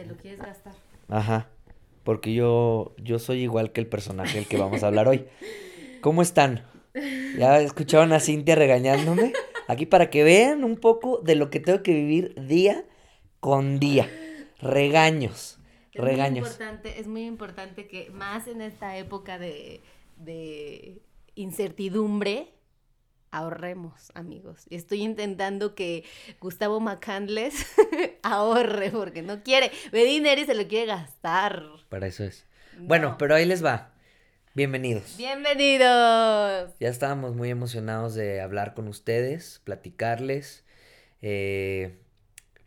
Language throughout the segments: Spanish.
Te lo quieres gastar. Ajá. Porque yo, yo soy igual que el personaje del que vamos a hablar hoy. ¿Cómo están? ¿Ya escucharon a Cintia regañándome? Aquí para que vean un poco de lo que tengo que vivir día con día. Regaños. Es regaños. Muy importante, es muy importante que más en esta época de, de incertidumbre, ahorremos, amigos. Estoy intentando que Gustavo Macandles ahorre porque no quiere. Ve dinero y se lo quiere gastar. Para eso es. Bueno, No. pero ahí les va. Bienvenidos. Bienvenidos. Ya estábamos muy emocionados de hablar con ustedes, platicarles. eh,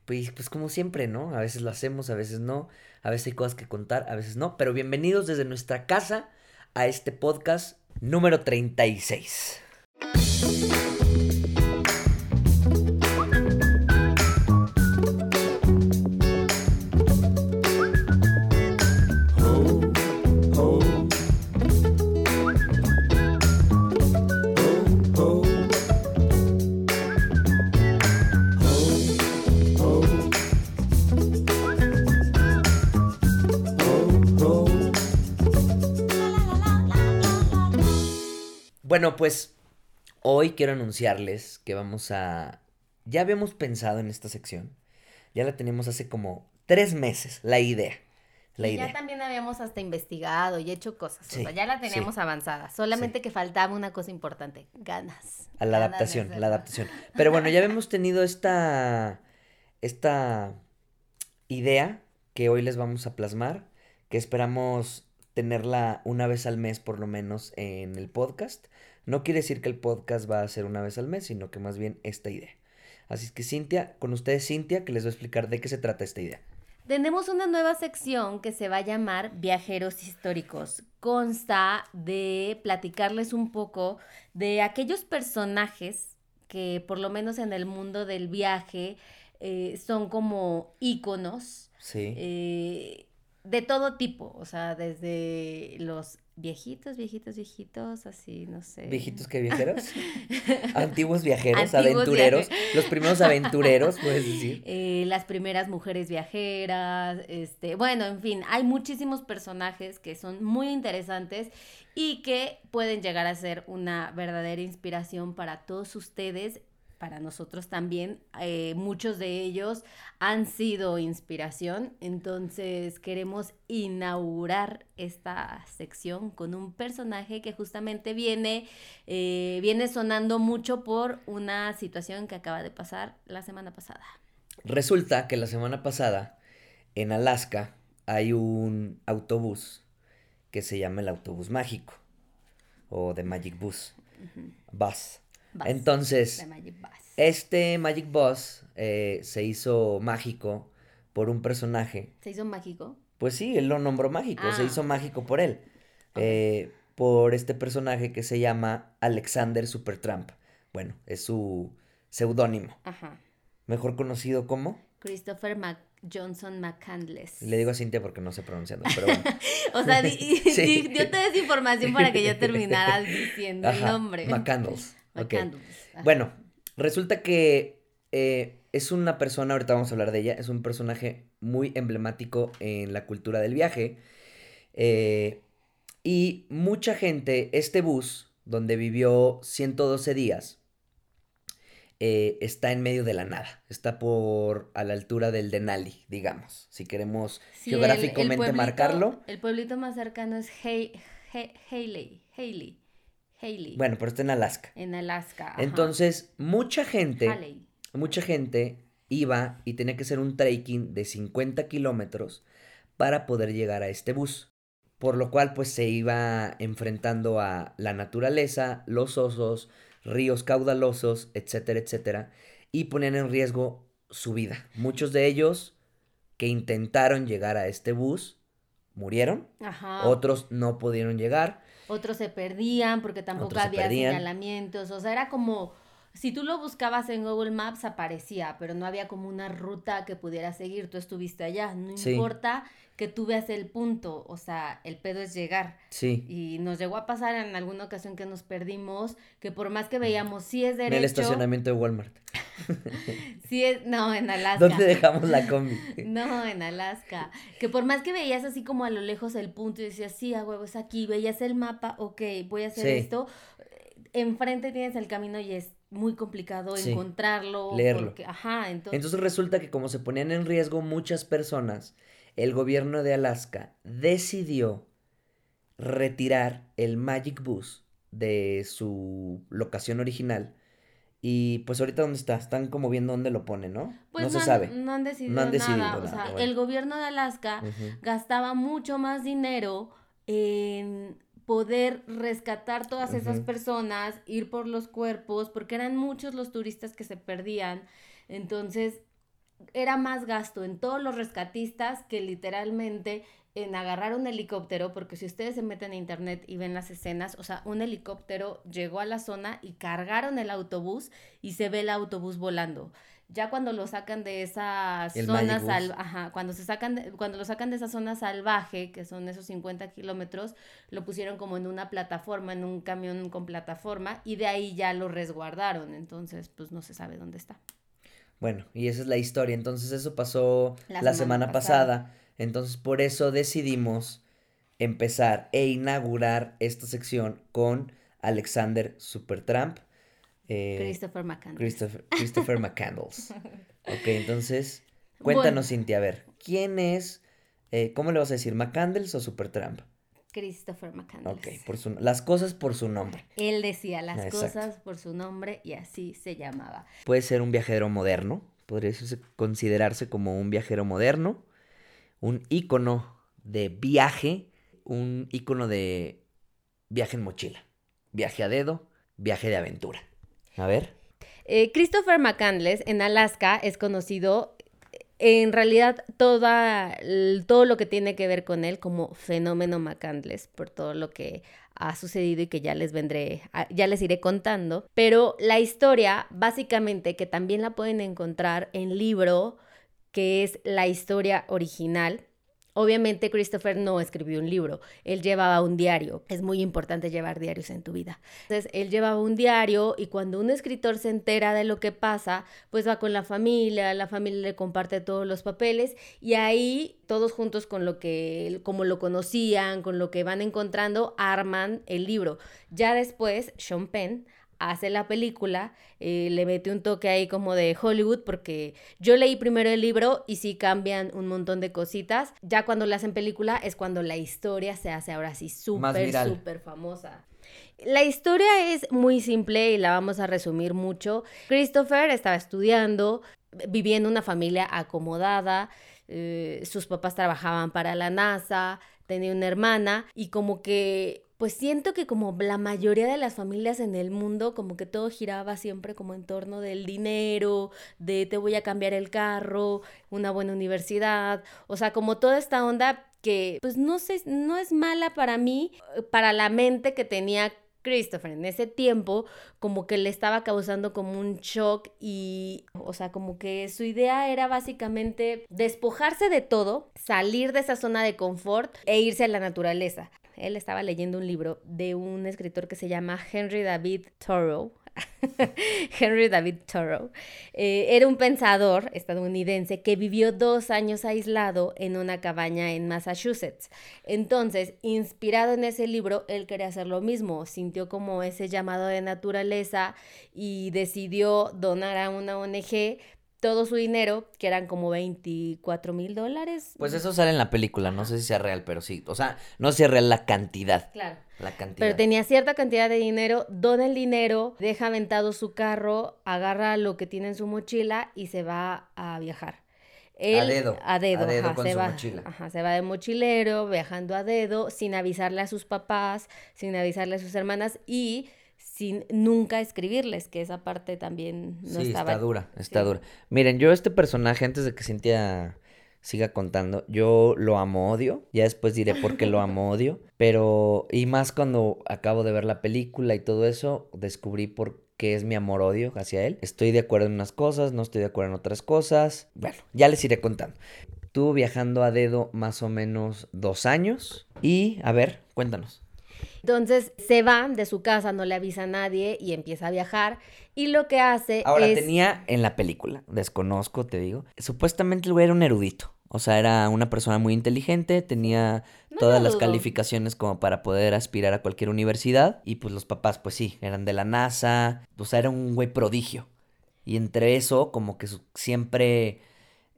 pues, pues como siempre, ¿no? A veces lo hacemos, a veces no. A veces hay cosas que contar, a veces no. Pero bienvenidos desde nuestra casa a este podcast número 36. Bueno, pues hoy quiero anunciarles que vamos a... Ya habíamos pensado en esta sección. Ya la tenemos hace como tres meses, la idea. La Y idea. ya también habíamos hasta investigado y hecho cosas. Sí, o sea, ya la sí. teníamos avanzada. Solamente que faltaba una cosa importante. Ganas. A la Ganas adaptación, la adaptación. Pero bueno, ya habíamos tenido esta, esta idea que hoy les vamos a plasmar, que esperamos tenerla una vez al mes por lo menos en el podcast. No quiere decir que el podcast va a ser una vez al mes, sino que más bien esta idea. Así es que Cintia, con ustedes Cintia, que les va a explicar de qué se trata esta idea. Tenemos una nueva sección que se va a llamar Viajeros Históricos. Consta de platicarles un poco de aquellos personajes que por lo menos en el mundo del viaje eh, son como íconos Sí. eh, de todo tipo, o sea, desde los viejitos, viejitos, viejitos, así, no sé. ¿Viejitos que viajeros? Antiguos viajeros, Antiguos aventureros. viaje- Los primeros aventureros, puedes decir. eh, las primeras mujeres viajeras, este, bueno, en fin, hay muchísimos personajes que son muy interesantes y que pueden llegar a ser una verdadera inspiración para todos ustedes, para nosotros también. eh, muchos de ellos han sido inspiración, entonces queremos inaugurar esta sección con un personaje que justamente viene, eh, viene sonando mucho por una situación que acaba de pasar la semana pasada. Resulta que la semana pasada en Alaska hay un autobús que se llama el autobús mágico o de Magic Bus. Bus. Bus, Entonces, de Magic Bus. este Magic Bus eh, se hizo mágico por un personaje. ¿Se hizo mágico? Pues sí, él lo nombró mágico, se Ah. hizo mágico por él. Eh, por este personaje que se llama Alexander Supertramp. Bueno, es su seudónimo. Ajá. Mejor conocido como. Christopher Mac Johnson McCandless. Le digo a Cintia porque no sé pronunciarlo, pero bueno. O sea, di- Sí. di- yo te des información para que yo terminara diciendo el nombre. McCandles. Ok. McCandles, ajá. Bueno, resulta que eh, es una persona, ahorita vamos a hablar de ella, es un personaje muy emblemático en la cultura del viaje. eh, y mucha gente, este bus, donde vivió 112 días, eh, está en medio de la nada. Está por a la altura del Denali, digamos. Si queremos Sí, el- el geográficamente pueblito- marcarlo. El pueblito más cercano es Hay- Hay- Haley. Haley. Bueno, pero está en Alaska. En Alaska. ajá. Entonces, mucha gente. Haley. mucha gente iba y tenía que hacer un trekking de 50 kilómetros para poder llegar a este bus. Por lo cual, pues se iba enfrentando a la naturaleza, los osos, ríos caudalosos, etcétera, etcétera, y ponían en riesgo su vida. Muchos de ellos que intentaron llegar a este bus murieron, Ajá. otros no pudieron llegar. Otros se perdían porque tampoco había señalamientos. O sea, era como, si tú lo buscabas en Google Maps aparecía, pero no había como una ruta que pudieras seguir. Tú estuviste allá. No Sí. importa que tú veas el punto. O sea, el pedo es llegar. Sí, Y nos llegó a pasar en alguna ocasión que nos perdimos, que por más que veíamos si es en el derecho, estacionamiento de Walmart. Sí, es, no, en Alaska. ¿Dónde dejamos la combi? No, en Alaska. Que por más que veías así como a lo lejos el punto y decías, sí, a huevo, es aquí, veías el mapa, ok, voy a hacer Sí. esto. Enfrente tienes el camino y es muy complicado Sí. encontrarlo. Leerlo. porque- ajá, entonces. Entonces resulta que como se ponían en riesgo muchas personas, el gobierno de Alaska decidió retirar el Magic Bus de su locación original. Y pues ahorita dónde está, están como viendo dónde lo ponen, ¿no? pues no se han- sabe. No han decidido, No han decidido nada. O sea, bueno. el gobierno de Alaska gastaba mucho más dinero en poder rescatar todas esas personas, ir por los cuerpos, porque eran muchos los turistas que se perdían. Entonces, era más gasto en todos los rescatistas que literalmente en agarrar un helicóptero, porque si ustedes se meten a internet y ven las escenas, o sea, un helicóptero llegó a la zona y cargaron el autobús y se ve el autobús volando. Ya cuando lo sacan de esa El zona sal- ajá, cuando se sacan de- cuando lo sacan de esa zona salvaje, que son esos 50 kilómetros, lo pusieron como en una plataforma, en un camión con plataforma, y de ahí ya lo resguardaron. Entonces, pues no se sabe dónde está. Bueno, y esa es la historia. Entonces eso pasó La la, semana semana, pasada. pasada. Entonces por eso decidimos empezar e inaugurar esta sección con Alexander Supertramp. eh, Christopher McCandless. Christopher, Christopher McCandles. Ok, entonces, Bueno. cuéntanos, Cintia, a ver, ¿quién es, eh, cómo le vas a decir, McCandles o Supertramp? Christopher McCandless. Ok, por su, las cosas por su nombre. Él decía las Exacto. cosas por su nombre y así se llamaba. Puede ser un viajero moderno, podría considerarse como un viajero moderno, un ícono de viaje, un ícono de viaje en mochila, viaje a dedo, viaje de aventura. A ver. Eh, Christopher McCandless en Alaska es conocido en realidad toda, todo lo que tiene que ver con él como fenómeno McCandless por todo lo que ha sucedido y que ya les vendré, ya les iré contando. Pero la historia, básicamente, que también la pueden encontrar en libro, que es la historia original. Obviamente Christopher no escribió un libro, él llevaba un diario. Es muy importante llevar diarios en tu vida. Entonces, él llevaba un diario y cuando un escritor se entera de lo que pasa, pues va con la familia, la familia le comparte todos los papeles y ahí todos juntos con lo que, como lo conocían, con lo que van encontrando, arman el libro. Ya después, Sean Penn hace la película, eh, le mete un toque ahí como de Hollywood, porque yo leí primero el libro y sí cambian un montón de cositas. Ya cuando la hacen película es cuando la historia se hace ahora sí súper, súper famosa. La historia es muy simple y la vamos a resumir mucho. Christopher estaba estudiando, vivía en una familia acomodada, eh, sus papás trabajaban para la NASA, tenía una hermana y como que, pues siento que como la mayoría de las familias en el mundo, como que todo giraba siempre como en torno del dinero, de te voy a cambiar el carro, una buena universidad, o sea, como toda esta onda que pues no sé, no es mala para mí, eh, para la mente que tenía Christopher en ese tiempo como que le estaba causando como un shock y, o sea, como que su idea era básicamente despojarse de todo, salir de esa zona de confort e irse a la naturaleza. Él estaba leyendo un libro de un escritor que se llama Henry David Thoreau. Henry David Thoreau. Eh, era un pensador estadounidense que vivió dos años aislado en una cabaña en Massachusetts. Entonces, inspirado en ese libro, él quería hacer lo mismo. Sintió como ese llamado de naturaleza y decidió donar a una ONG todo su dinero, que eran como 24 mil dólares. Pues eso sale en la película, no sé si sea real, pero sí. O sea, no sé si es real la cantidad. Claro. La cantidad. Pero tenía cierta cantidad de dinero, dona el dinero, deja aventado su carro, agarra lo que tiene en su mochila y se va a viajar. Él- dedo, A dedo, a dedo ajá, con se su va, mochila. ajá, se va de mochilero, viajando a dedo, sin avisarle a sus papás, sin avisarle a sus hermanas y sin nunca escribirles, que esa parte también no sí, estaba. está dura, está sí. dura. Miren, yo este personaje, antes de que Cintia siga contando, yo lo amo odio, ya después diré por qué lo amo odio, pero, y más cuando acabo de ver la película y todo eso, descubrí por qué es mi amor odio hacia él. Estoy de acuerdo en unas cosas, no estoy de acuerdo en otras cosas, bueno, ya les iré contando. Estuvo viajando a dedo más o menos dos años y, a ver, cuéntanos. Entonces se va de su casa, no le avisa a nadie y empieza a viajar. Y lo que hace Ahora, es... tenía en la película, desconozco, te digo, supuestamente el güey era un erudito. O sea, era una persona muy inteligente, tenía No todas las calificaciones como para poder aspirar a cualquier universidad. Y pues los papás, pues sí, eran de la NASA. O sea, era un güey prodigio. Y entre eso, como que siempre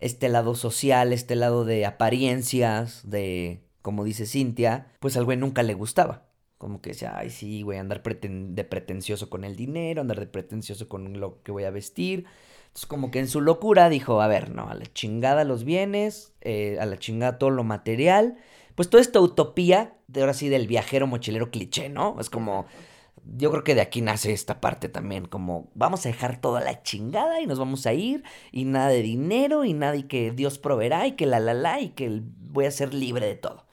este lado social, este lado de apariencias, de, como dice Cintia, pues al güey nunca le gustaba. Como que decía, ay, sí, güey, andar de pretencioso con el dinero, andar de pretencioso con lo que voy a vestir. Entonces, como que en su locura dijo, a ver, no, a la chingada los bienes, eh, a la chingada todo lo material. Pues toda esta utopía, de ahora sí, del viajero mochilero cliché, ¿no? Es como, yo creo que de aquí nace esta parte también, como vamos a dejar toda la chingada y nos vamos a ir y nada de dinero y nada y que Dios proveerá y que la la la y que voy a ser libre de todo.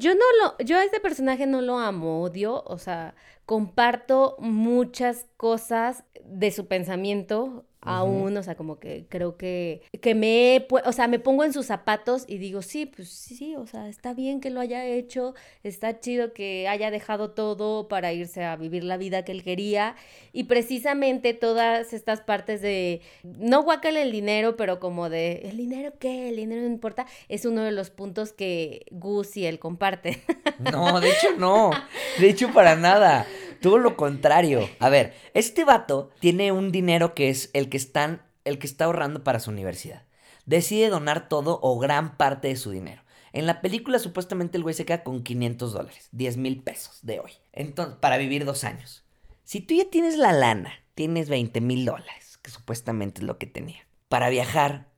Yo no lo, yo a este personaje no lo amo, odio, o sea, comparto muchas cosas de su pensamiento aún, o sea, como que creo que, que me, o sea, me pongo en sus zapatos y digo, sí, pues sí, o sea, está bien que lo haya hecho, está chido que haya dejado todo para irse a vivir la vida que él quería y precisamente todas estas partes de, no guácale el dinero, pero como de, ¿el dinero qué? El dinero no importa, es uno de los puntos que Gus y él comparten. No, de hecho no. De hecho para nada. Todo lo contrario. A ver, este vato tiene un dinero que es el que están, el que está ahorrando para su universidad. Decide donar todo o gran parte de su dinero. En la película supuestamente el güey se queda con 500 dólares, 10 mil pesos de hoy. Entonces, para vivir dos años. Si tú ya tienes la lana, tienes 20 mil dólares, que supuestamente es lo que tenía, para viajar,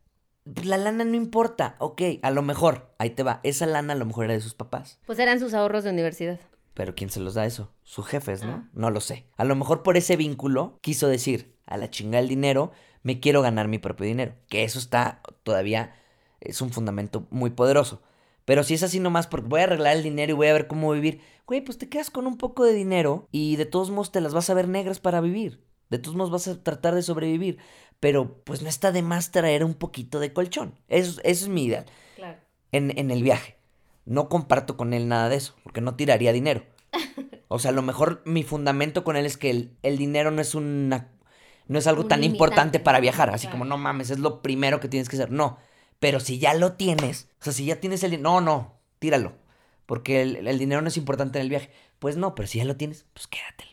pues la lana no importa. Ok, a lo mejor, ahí te va, esa lana a lo mejor era de sus papás. Pues eran sus ahorros de universidad. Pero ¿quién se los da eso? Sus jefes, ¿no? No lo sé. A lo mejor por ese vínculo quiso decir, a la chingada el dinero, me quiero ganar mi propio dinero. Que eso está todavía, es un fundamento muy poderoso. Pero si es así nomás porque voy a arreglar el dinero y voy a ver cómo vivir, güey, pues te quedas con un poco de dinero y de todos modos te las vas a ver negras para vivir. De todos modos vas a tratar de sobrevivir. Pero pues no está de más traer un poquito de colchón. Eso, eso es mi ideal Claro. en, en el viaje. No comparto con él nada de eso, porque no tiraría dinero. O sea, a lo mejor mi fundamento con él es que el, el dinero no es una no es algo Un tan limitante. importante para viajar, así Claro. como no mames, es lo primero que tienes que hacer. No, pero si ya lo tienes, o sea, si ya tienes el dinero, no, no, tíralo, porque el, el dinero no es importante en el viaje. Pues no, pero si ya lo tienes, pues quédatelo.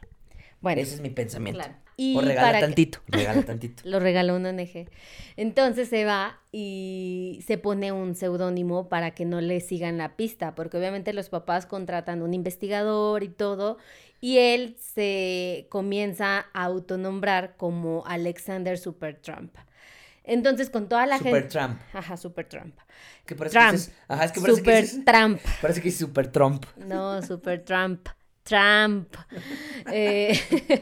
Bueno, Ese es mi pensamiento. claro. Y o regala para que- tantito, regala tantito. lo regaló una ONG. Entonces se va y se pone un seudónimo para que no le sigan la pista, porque obviamente los papás contratan un investigador y todo, y él se comienza a autonombrar como Alexander Supertramp. Entonces con toda la Super gente... Trump. Ajá, Supertramp. Que parece Trump. que dices, ajá, es que parece que dices, Supertramp. parece que dices Super Trump. No, super Trump. Trump. Eh,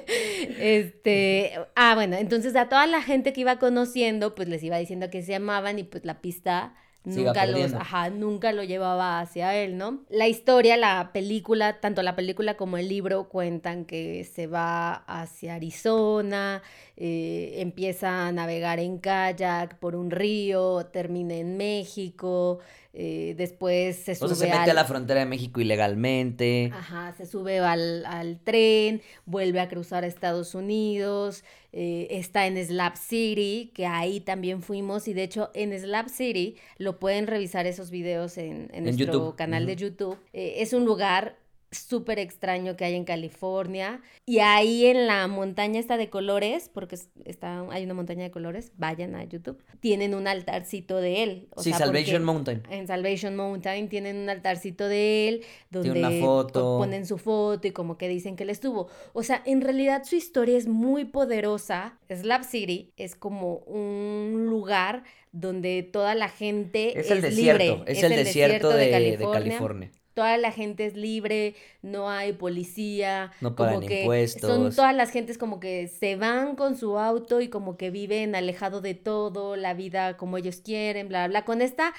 este, ah, bueno, entonces a toda la gente que iba conociendo, pues les iba diciendo que se llamaban y pues la pista nunca los, ajá, nunca lo llevaba hacia él, ¿no? La historia, la película, tanto la película como el libro cuentan que se va hacia Arizona, eh, empieza a navegar en kayak por un río, termina en México, eh, después se O sube sea, se mete al- a la frontera de México ilegalmente. Ajá, se sube al, al tren, vuelve a cruzar a Estados Unidos, eh, está en Slab City, que ahí también fuimos, y de hecho en Slab City lo pueden revisar esos videos en, en En nuestro YouTube, canal de. YouTube. Eh, es un lugar súper extraño que hay en California, y ahí en la montaña está de colores, porque es- está, hay una montaña de colores, vayan a YouTube, tienen un altarcito de él. o sí, sea, Salvation Mountain. en Salvation Mountain tienen un altarcito de él donde Tiene una foto. ponen su foto y como que dicen que él estuvo. O sea, en realidad su historia es muy poderosa. Slab City es como un lugar donde toda la gente Es es, el desierto, libre. es, el desierto de, de California. Toda la gente es libre, no hay policía, No como pagan que impuestos. son todas las gentes como que se van con su auto y como que viven alejado de todo, la vida como ellos quieren, bla, bla, bla, con esta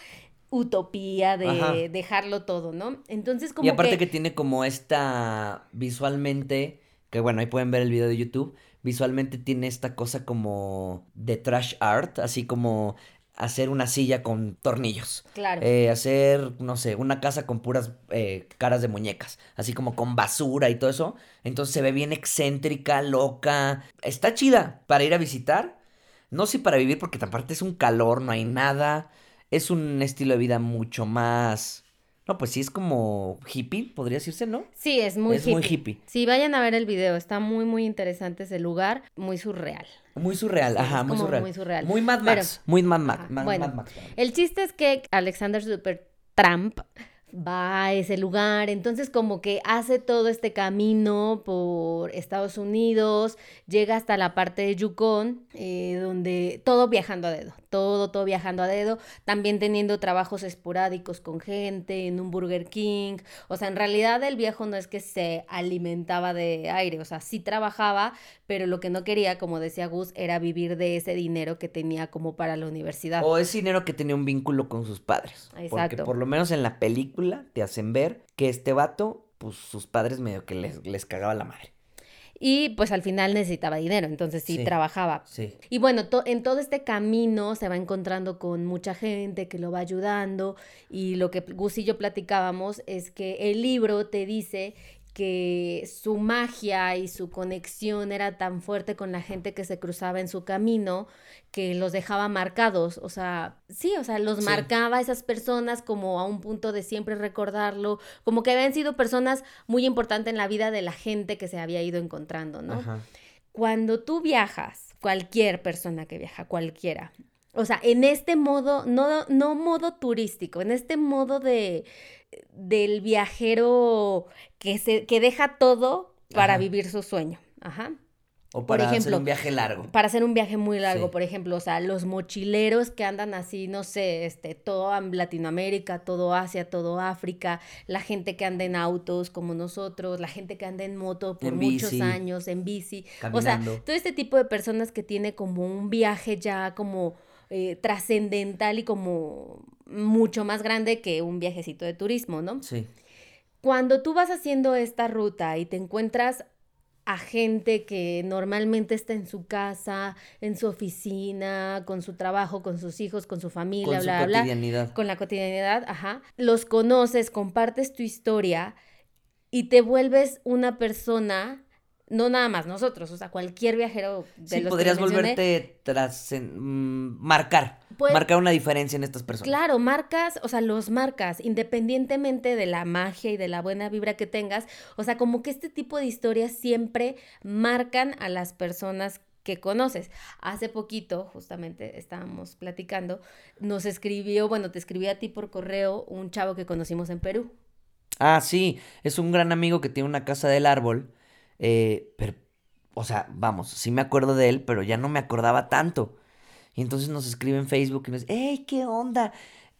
utopía de Ajá. dejarlo todo, ¿no? Entonces como Y aparte que, que... tiene como esta visualmente, que bueno, ahí pueden ver el video de YouTube, visualmente tiene esta cosa como de trash art, así como hacer una silla con tornillos. Claro. Eh, hacer, no sé, una casa con puras eh, caras de muñecas, así como con basura y todo eso. Entonces se ve bien excéntrica, loca. Está chida para ir a visitar. No sé para vivir porque aparte es un calor, no hay nada. Es un estilo de vida mucho más... No, pues sí es como hippie, podría decirse, ¿no? Sí, es muy es hippie. muy hippie. Sí, vayan a ver el video, está muy, muy interesante ese lugar, muy surreal. Muy surreal, Sí, ajá, muy surreal. muy surreal. Muy Mad Pero- Max, muy Mad Max. Mad- bueno. Mad Max. El chiste es que Alexander Supertramp va a ese lugar, entonces como que hace todo este camino por Estados Unidos, llega hasta la parte de Yukon, eh, donde todo viajando a dedo, todo, todo viajando a dedo, también teniendo trabajos esporádicos con gente en un Burger King, o sea, en realidad el viejo no es que se alimentaba de aire, o sea, sí trabajaba, pero lo que no quería, como decía Gus, era vivir de ese dinero que tenía como para la universidad. O ese dinero que tenía un vínculo con sus padres. Porque por lo menos en la película te hacen ver que este vato, pues sus padres medio que les, les cagaba la madre. Y pues al final necesitaba dinero, entonces sí, Sí. trabajaba. Sí. Y bueno, to- en todo este camino se va encontrando con mucha gente que lo va ayudando y lo que Gus y yo platicábamos es que el libro te dice que su magia y su conexión era tan fuerte con la gente que se cruzaba en su camino que los dejaba marcados, o sea, sí, o sea, los Sí. marcaba a esas personas como a un punto de siempre recordarlo, como que habían sido personas muy importantes en la vida de la gente que se había ido encontrando, ¿no? Ajá. cuando tú viajas, cualquier persona que viaja, cualquiera, o sea, en este modo, no, no modo turístico, en este modo de del viajero que se, que deja todo para Ajá. vivir su sueño. Ajá. O Por para hacer ejemplo, un viaje largo. Para hacer un viaje muy largo, Sí. por ejemplo, o sea, los mochileros que andan así, no sé, este, todo am- Latinoamérica, todo Asia, todo África, la gente que anda en autos como nosotros, la gente que anda en moto por En muchos bici. años, en bici. O Caminando. sea, todo este tipo de personas que tiene como un viaje ya como eh, trascendental y como mucho más grande que un viajecito de turismo, ¿no? Sí. Cuando tú vas haciendo esta ruta y te encuentras a gente que normalmente está en su casa, en su oficina, con su trabajo, con sus hijos, con su familia, Con su bla, bla, bla, cotidianidad. con la cotidianidad, ajá, los conoces, compartes tu historia y te vuelves una persona, no nada más nosotros, o sea, cualquier viajero de Sí, los podrías que volverte tras marcar. Pues- marcar una diferencia en estas personas. Claro, marcas, o sea, los marcas, independientemente de la magia y de la buena vibra que tengas, o sea, como que este tipo de historias siempre marcan a las personas que conoces. Hace poquito, justamente estábamos platicando, nos escribió, bueno, te escribí a ti por correo un chavo que conocimos en Perú. Ah, sí, es un gran amigo que tiene una casa del árbol. Eh, pero, o sea, vamos, sí me acuerdo de él, pero ya no me acordaba tanto. Y entonces nos escribe en Facebook y nos dice, ¡Ey, qué onda!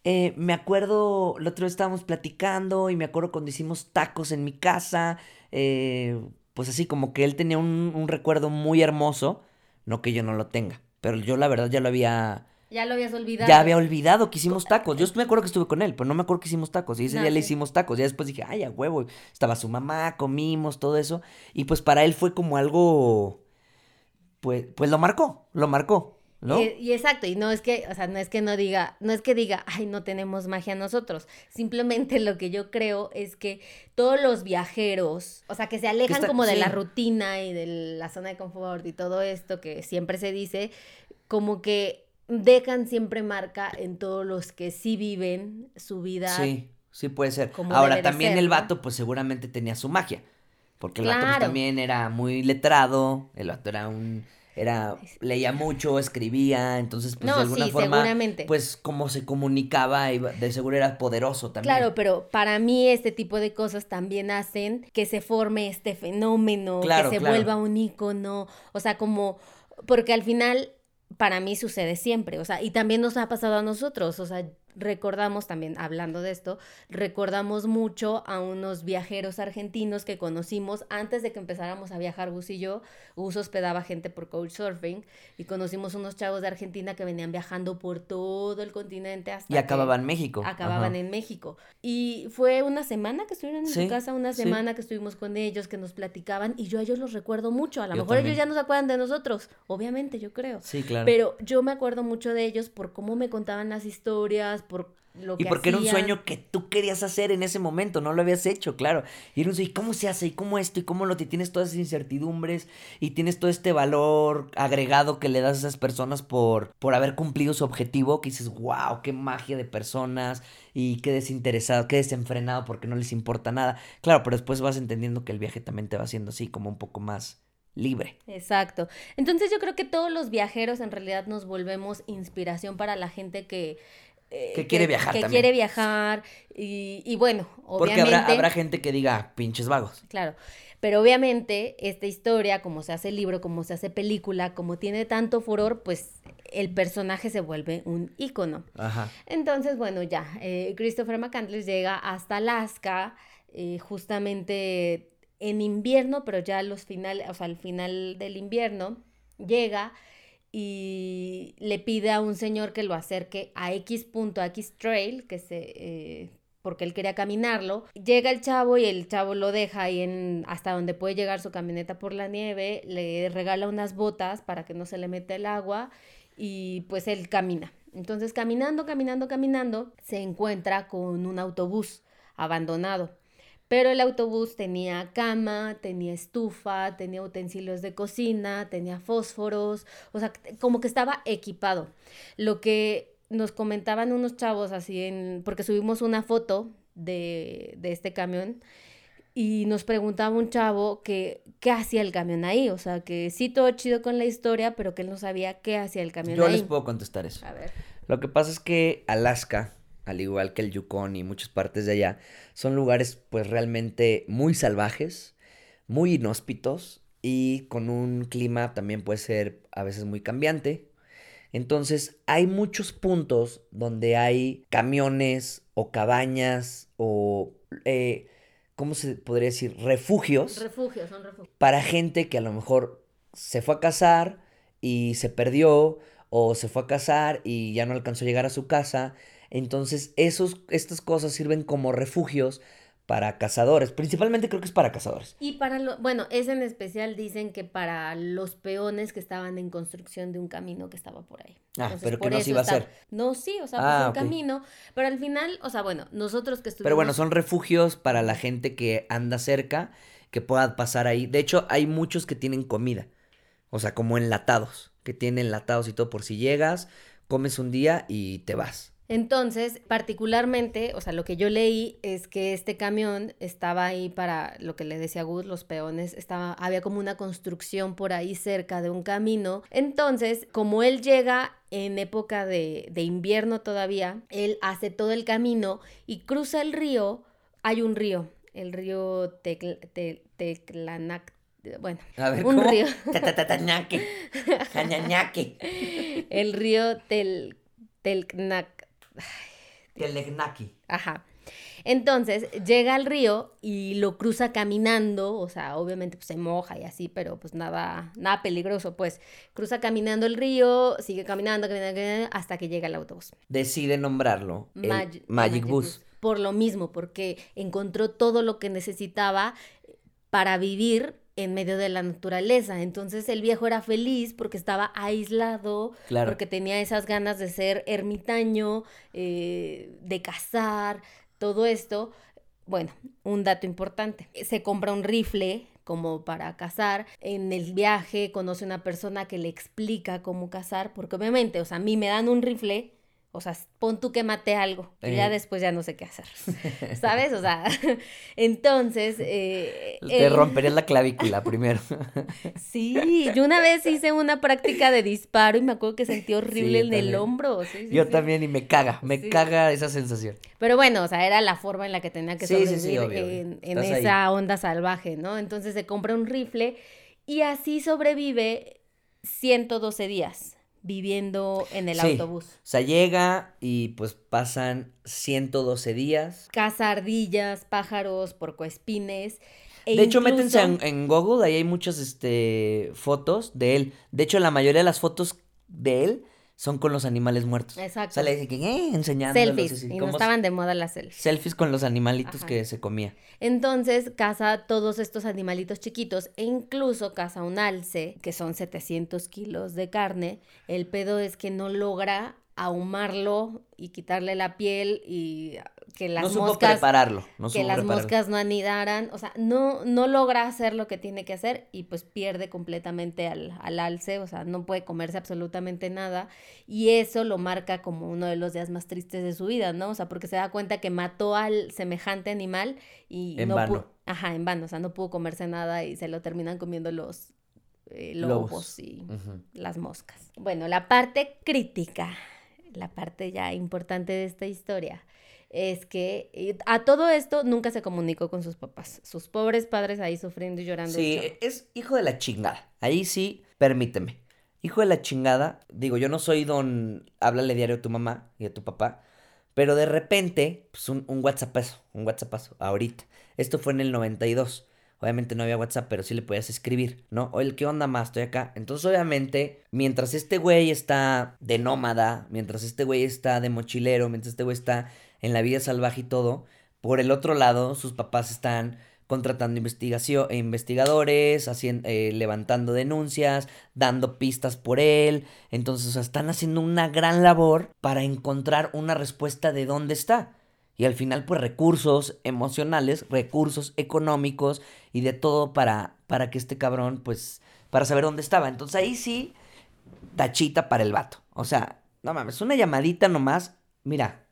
Eh, me acuerdo, el otro día estábamos platicando y me acuerdo cuando hicimos tacos en mi casa. eh, pues así, como que él tenía un, un recuerdo muy hermoso. No que yo no lo tenga, pero yo la verdad ya lo había... Ya lo habías olvidado. Ya había olvidado que hicimos tacos. Yo me acuerdo que estuve con él, pero no me acuerdo que hicimos tacos. Y ese No, día le hicimos tacos. Ya después dije, ay, a huevo. Estaba su mamá, comimos, todo eso. Y pues para él fue como algo. Pues, pues lo marcó, lo marcó, ¿no? Y, y exacto, y no es que, o sea, no es que no diga, no es que diga, ay, no tenemos magia nosotros. Simplemente lo que yo creo es que todos los viajeros, o sea, que se alejan está- como de la rutina y de la zona de confort y todo esto que siempre se dice, como que dejan siempre marca en todos los que sí viven su vida. Sí, sí puede ser. como Ahora, también ser, el ¿no? vato, pues seguramente tenía su magia. Porque el vato pues, Claro. también era muy letrado. El vato era un. Era, leía mucho, escribía, entonces pues No, de alguna sí, forma, seguramente. pues como se comunicaba, iba- de seguro era poderoso también. Claro, pero para mí este tipo de cosas también hacen que se forme este fenómeno, Claro, que se claro. vuelva un ícono, o sea, como, porque al final para mí sucede siempre, o sea, y también nos ha pasado a nosotros, o sea, recordamos también, hablando de esto, recordamos mucho a unos viajeros argentinos que conocimos antes de que empezáramos a viajar Gus y yo. Gus hospedaba gente por Couchsurfing y conocimos unos chavos de Argentina que venían viajando por todo el continente hasta Y acababan en México. Acababan en México. Y fue una semana que estuvieron en su casa, una semana que estuvimos con ellos, que nos platicaban y yo a ellos los recuerdo mucho. A lo mejor ellos ya no se acuerdan de nosotros, obviamente, yo creo. Sí, claro. Pero yo me acuerdo mucho de ellos por cómo me contaban las historias, por lo que Y porque era un sueño que tú querías hacer en ese momento, no lo habías hecho, claro. Y era un sueño, ¿y cómo se hace? ¿Y cómo esto? ¿Y cómo lo tienes todas esas incertidumbres? Y tienes todo este valor agregado que le das a esas personas por, por haber cumplido su objetivo, que dices, wow, qué magia de personas y qué desinteresado, qué desenfrenado porque no les importa nada. Claro, pero después vas entendiendo que el viaje también te va haciendo así, como un poco más libre. Exacto. Entonces yo creo que todos los viajeros en realidad nos volvemos inspiración para la gente que... Eh, que quiere viajar que quiere viajar y, y bueno, obviamente... Porque habrá, habrá gente que diga, pinches vagos. Claro, pero obviamente esta historia, como se hace libro, como se hace película, como tiene tanto furor, pues el personaje se vuelve un ícono. Ajá. Entonces, bueno, ya, eh, Christopher McCandless llega hasta Alaska, eh, justamente en invierno, pero ya los finales, o sea, al final del invierno, llega y le pide a un señor que lo acerque a X punto, a X trail, que se, eh, porque él quería caminarlo. Llega el chavo y el chavo lo deja ahí en, hasta donde puede llegar su camioneta por la nieve, le regala unas botas para que no se le meta el agua y pues él camina. Entonces caminando, caminando, caminando, se encuentra con un autobús abandonado. Pero el autobús tenía cama, tenía estufa, tenía utensilios de cocina, tenía fósforos, o sea, como que estaba equipado. Lo que nos comentaban unos chavos así en, porque subimos una foto de, de este camión y nos preguntaba un chavo que qué hacía el camión ahí, o sea, que sí todo chido con la historia, pero que él no sabía qué hacía el camión ahí. Yo les puedo contestar eso. A ver. Lo que pasa es que Alaska al igual que el Yukon y muchas partes de allá, son lugares pues realmente muy salvajes, muy inhóspitos y con un clima también puede ser a veces muy cambiante. Entonces hay muchos puntos donde hay camiones o cabañas o, eh, ¿cómo se podría decir? Refugios. Refugios, son refugios. Para gente que a lo mejor se fue a casar y se perdió o se fue a casar y ya no alcanzó a llegar a su casa entonces, esos, estas cosas sirven como refugios para cazadores, principalmente creo que es para cazadores. Y para lo, bueno, es en especial dicen que para los peones que estaban en construcción de un camino que estaba por ahí. Ah, pero que no se iba a hacer. No, sí, o sea, pues ah, un camino, pero al final, o sea, bueno, nosotros que estuvimos Pero bueno, son refugios para la gente que anda cerca, que pueda pasar ahí. De hecho, hay muchos que tienen comida. O sea, como enlatados, que tienen enlatados y todo por si llegas, comes un día y te vas. Entonces, particularmente, o sea, lo que yo leí es que este camión estaba ahí para lo que le decía Gus, los peones, estaba, había como una construcción por ahí cerca de un camino. Entonces, como él llega en época de, invierno todavía, él hace todo el camino y cruza el río. Hay un río, el río Teclanac, bueno, un río. el río Tel, Telknac. Telegnaki. Ajá. Entonces llega al río y lo cruza caminando, o sea, obviamente pues, se moja y así, pero pues nada, nada peligroso, pues cruza caminando el río, sigue caminando, caminando, hasta que llega el autobús. Decide nombrarlo Magic, Bus. Por lo mismo, porque encontró todo lo que necesitaba para vivir en medio de la naturaleza. Entonces el viejo era feliz porque estaba aislado, porque tenía esas ganas de ser ermitaño, eh, de cazar, todo esto. Bueno, un dato importante. Se compra un rifle como para cazar. En el viaje conoce una persona que le explica cómo cazar, porque obviamente, o sea, a mí me dan un rifle o sea, pon tú que mate algo y ya después ya no sé qué hacer. ¿Sabes? O sea, entonces... Eh, Te romperías la clavícula primero. sí, yo una vez hice una práctica de disparo y me acuerdo que sentí horrible en el hombro. yo también y me caga, me caga esa sensación. Pero bueno, o sea, era la forma en la que tenía que sobrevivir en, esa onda salvaje, ¿no? Entonces se compra un rifle y así sobrevive 112 días viviendo en el Sí. autobús. O sea, llega y pues pasan 112 días. Caza ardillas, pájaros, porcoespines. e de hecho, métense en, en Google, ahí hay muchas este, fotos de él. De hecho, la mayoría de las fotos de él son con los animales muertos. Exacto. Sale así que, eh, enseñándolos. selfies. así, y no estaban de moda las selfies. Selfies con los animalitos Ajá. que se comía. Entonces caza todos estos animalitos chiquitos e incluso caza un alce, que son 700 kilos de carne. El pedo es que no logra ahumarlo y quitarle la piel y que las no supo moscas prepararlo. No que las prepararlo. moscas no anidaran, o sea, no, no logra hacer lo que tiene que hacer y pues pierde completamente al, al alce, o sea, no puede comerse absolutamente nada y eso lo marca como uno de los días más tristes de su vida, ¿no? O sea, porque se da cuenta que mató al semejante animal y En no vano. pudo, ajá, en vano, o sea, no pudo comerse nada y se lo terminan comiendo los eh, lobos, Lobos. y las moscas. Bueno, la parte crítica, la parte ya importante de esta historia, es que eh, a todo esto nunca se comunicó con sus papás. Sus pobres padres ahí sufriendo y llorando. Sí, es hijo de la chingada. Ahí sí, permíteme. Hijo de la chingada. Digo, yo no soy don. Háblale diario a tu mamá y a tu papá. Pero de repente, pues un, un WhatsAppazo. Un WhatsAppazo. Ahorita. Esto fue en el 92. Obviamente no había WhatsApp, pero sí le podías escribir, ¿no? Oye, ¿qué onda más? Estoy acá. Entonces, obviamente, mientras este güey está de nómada, mientras este güey está de mochilero, mientras este güey está en la vida salvaje y todo, por el otro lado, sus papás están contratando investigación, eh, investigadores, hacien- eh, levantando denuncias, dando pistas por él. Entonces, o sea, están haciendo una gran labor para encontrar una respuesta de dónde está. Y al final, pues recursos emocionales, recursos económicos y de todo para, para que este cabrón, pues, para saber dónde estaba. Entonces ahí sí, tachita para el vato. O sea, no mames, una llamadita nomás, mira,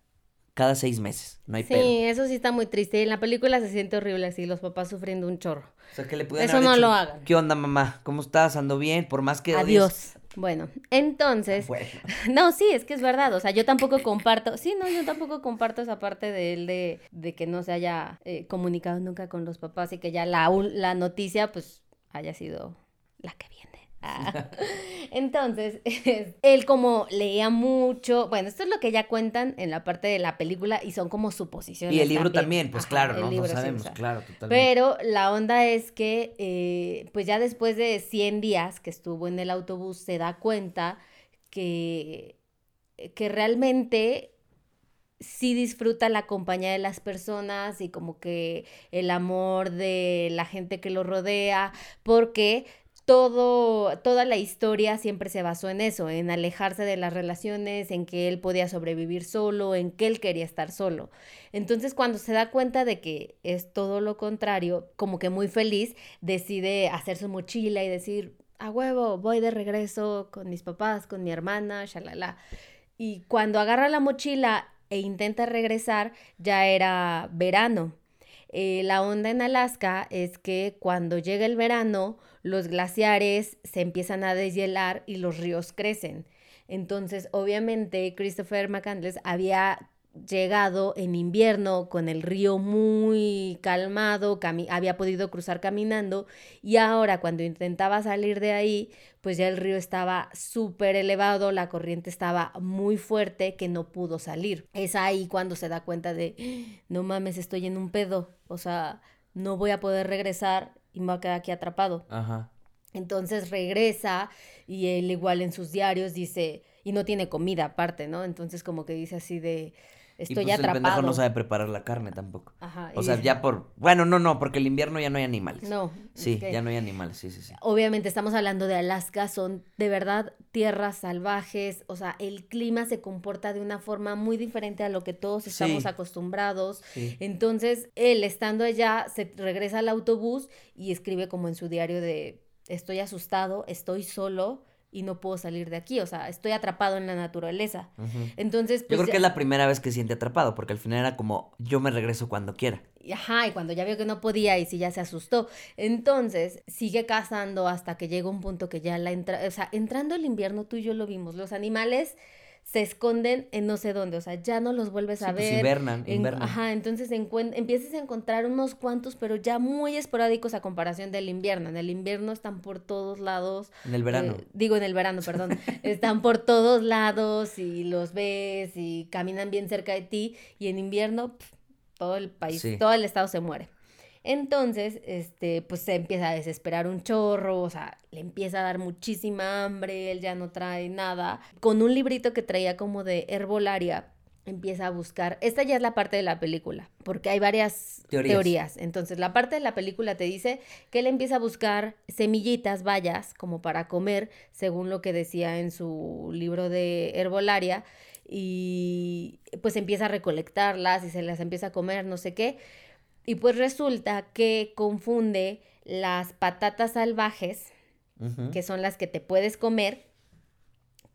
cada seis meses, no hay Sí, pedo. eso sí está muy triste. Y en la película se siente horrible así, los papás sufriendo un chorro. O sea, que le pudieran Eso haber no dicho, lo hagan. ¿Qué onda, mamá? ¿Cómo estás? ¿Ando bien? Por más que Adiós. Bueno, entonces, Bueno, no, sí, es que es verdad, o sea, yo tampoco comparto, sí, no, yo tampoco comparto esa parte de él de, de que no se haya eh, comunicado nunca con los papás y que ya la, ul- la noticia pues haya sido la que viene. Ah. Entonces, es- él como leía mucho, bueno, esto es lo que ya cuentan en la parte de la película y son como suposiciones. y el libro también, pues Ajá, claro, ¿no? No sabemos, claro, totalmente. Pero la onda es que, eh, pues ya después de 100 días que estuvo en el autobús, se da cuenta que, que realmente sí disfruta la compañía de las personas y como que el amor de la gente que lo rodea, porque todo, toda la historia siempre se basó en eso, en alejarse de las relaciones, en que él podía sobrevivir solo, en que él quería estar solo. Entonces, cuando se da cuenta de que es todo lo contrario, como que muy feliz, decide hacer su mochila y decir, a huevo, voy de regreso con mis papás, con mi hermana, shalala. Y cuando agarra la mochila e intenta regresar, ya era verano. Eh, la onda en Alaska es que cuando llega el verano, los glaciares se empiezan a deshielar y los ríos crecen. Entonces, obviamente, Christopher McCandless había llegado en invierno con el río muy calmado, había podido cruzar caminando y ahora cuando intentaba salir de ahí, pues ya el río estaba súper elevado, la corriente estaba muy fuerte que no pudo salir. Es ahí cuando se da cuenta de, "Ah, no mames, estoy en un pedo, o sea, no voy a poder regresar y me voy a quedar aquí atrapado. Ajá. Entonces regresa y él igual en sus diarios dice, y no tiene comida aparte, ¿no? Entonces como que dice así de, Y estoy pues el pendejo no sabe preparar la carne tampoco. Ajá, O y sea, ya por... Bueno, no, no, porque el invierno ya no hay animales. No. es Sí, que- ya no hay animales, sí, sí, sí. Obviamente estamos hablando de Alaska, son de verdad tierras salvajes, o sea, el clima se comporta de una forma muy diferente a lo que todos estamos Sí. acostumbrados. Sí. Entonces, él estando allá, se regresa al autobús y escribe como en su diario de, estoy asustado, estoy solo y no puedo salir de aquí, o sea, estoy atrapado en la naturaleza. Entonces, Yo pues, creo ya- que es la primera vez que siente atrapado, porque al final era como, yo me regreso cuando quiera. Ajá, y cuando ya vio que no podía y sí ya se asustó. Entonces, sigue cazando hasta que llega un punto que ya la entra, o sea, entrando el invierno tú y yo lo vimos, los animales se esconden en no sé dónde, o sea, ya no los vuelves a Sí, pues ver. hibernan, En- invernan. ajá, entonces empiezas a encontrar unos cuantos, pero ya muy esporádicos a comparación del invierno. En el invierno están por todos lados. En el verano. eh, digo en el verano, perdón. están por todos lados y los ves y caminan bien cerca de ti. Y en invierno, todo el país, Sí. todo el estado se muere. Entonces, este, pues se empieza a desesperar un chorro, o sea, le empieza a dar muchísima hambre, él ya no trae nada. Con un librito que traía como de herbolaria, empieza a buscar. Esta ya es la parte de la película, porque hay varias Teorías. teorías. Entonces, la parte de la película te dice que él empieza a buscar semillitas, bayas, como para comer, según lo que decía en su libro de herbolaria, y pues empieza a recolectarlas y se las empieza a comer, no sé qué. Y pues resulta que confunde las patatas salvajes, que son las que te puedes comer,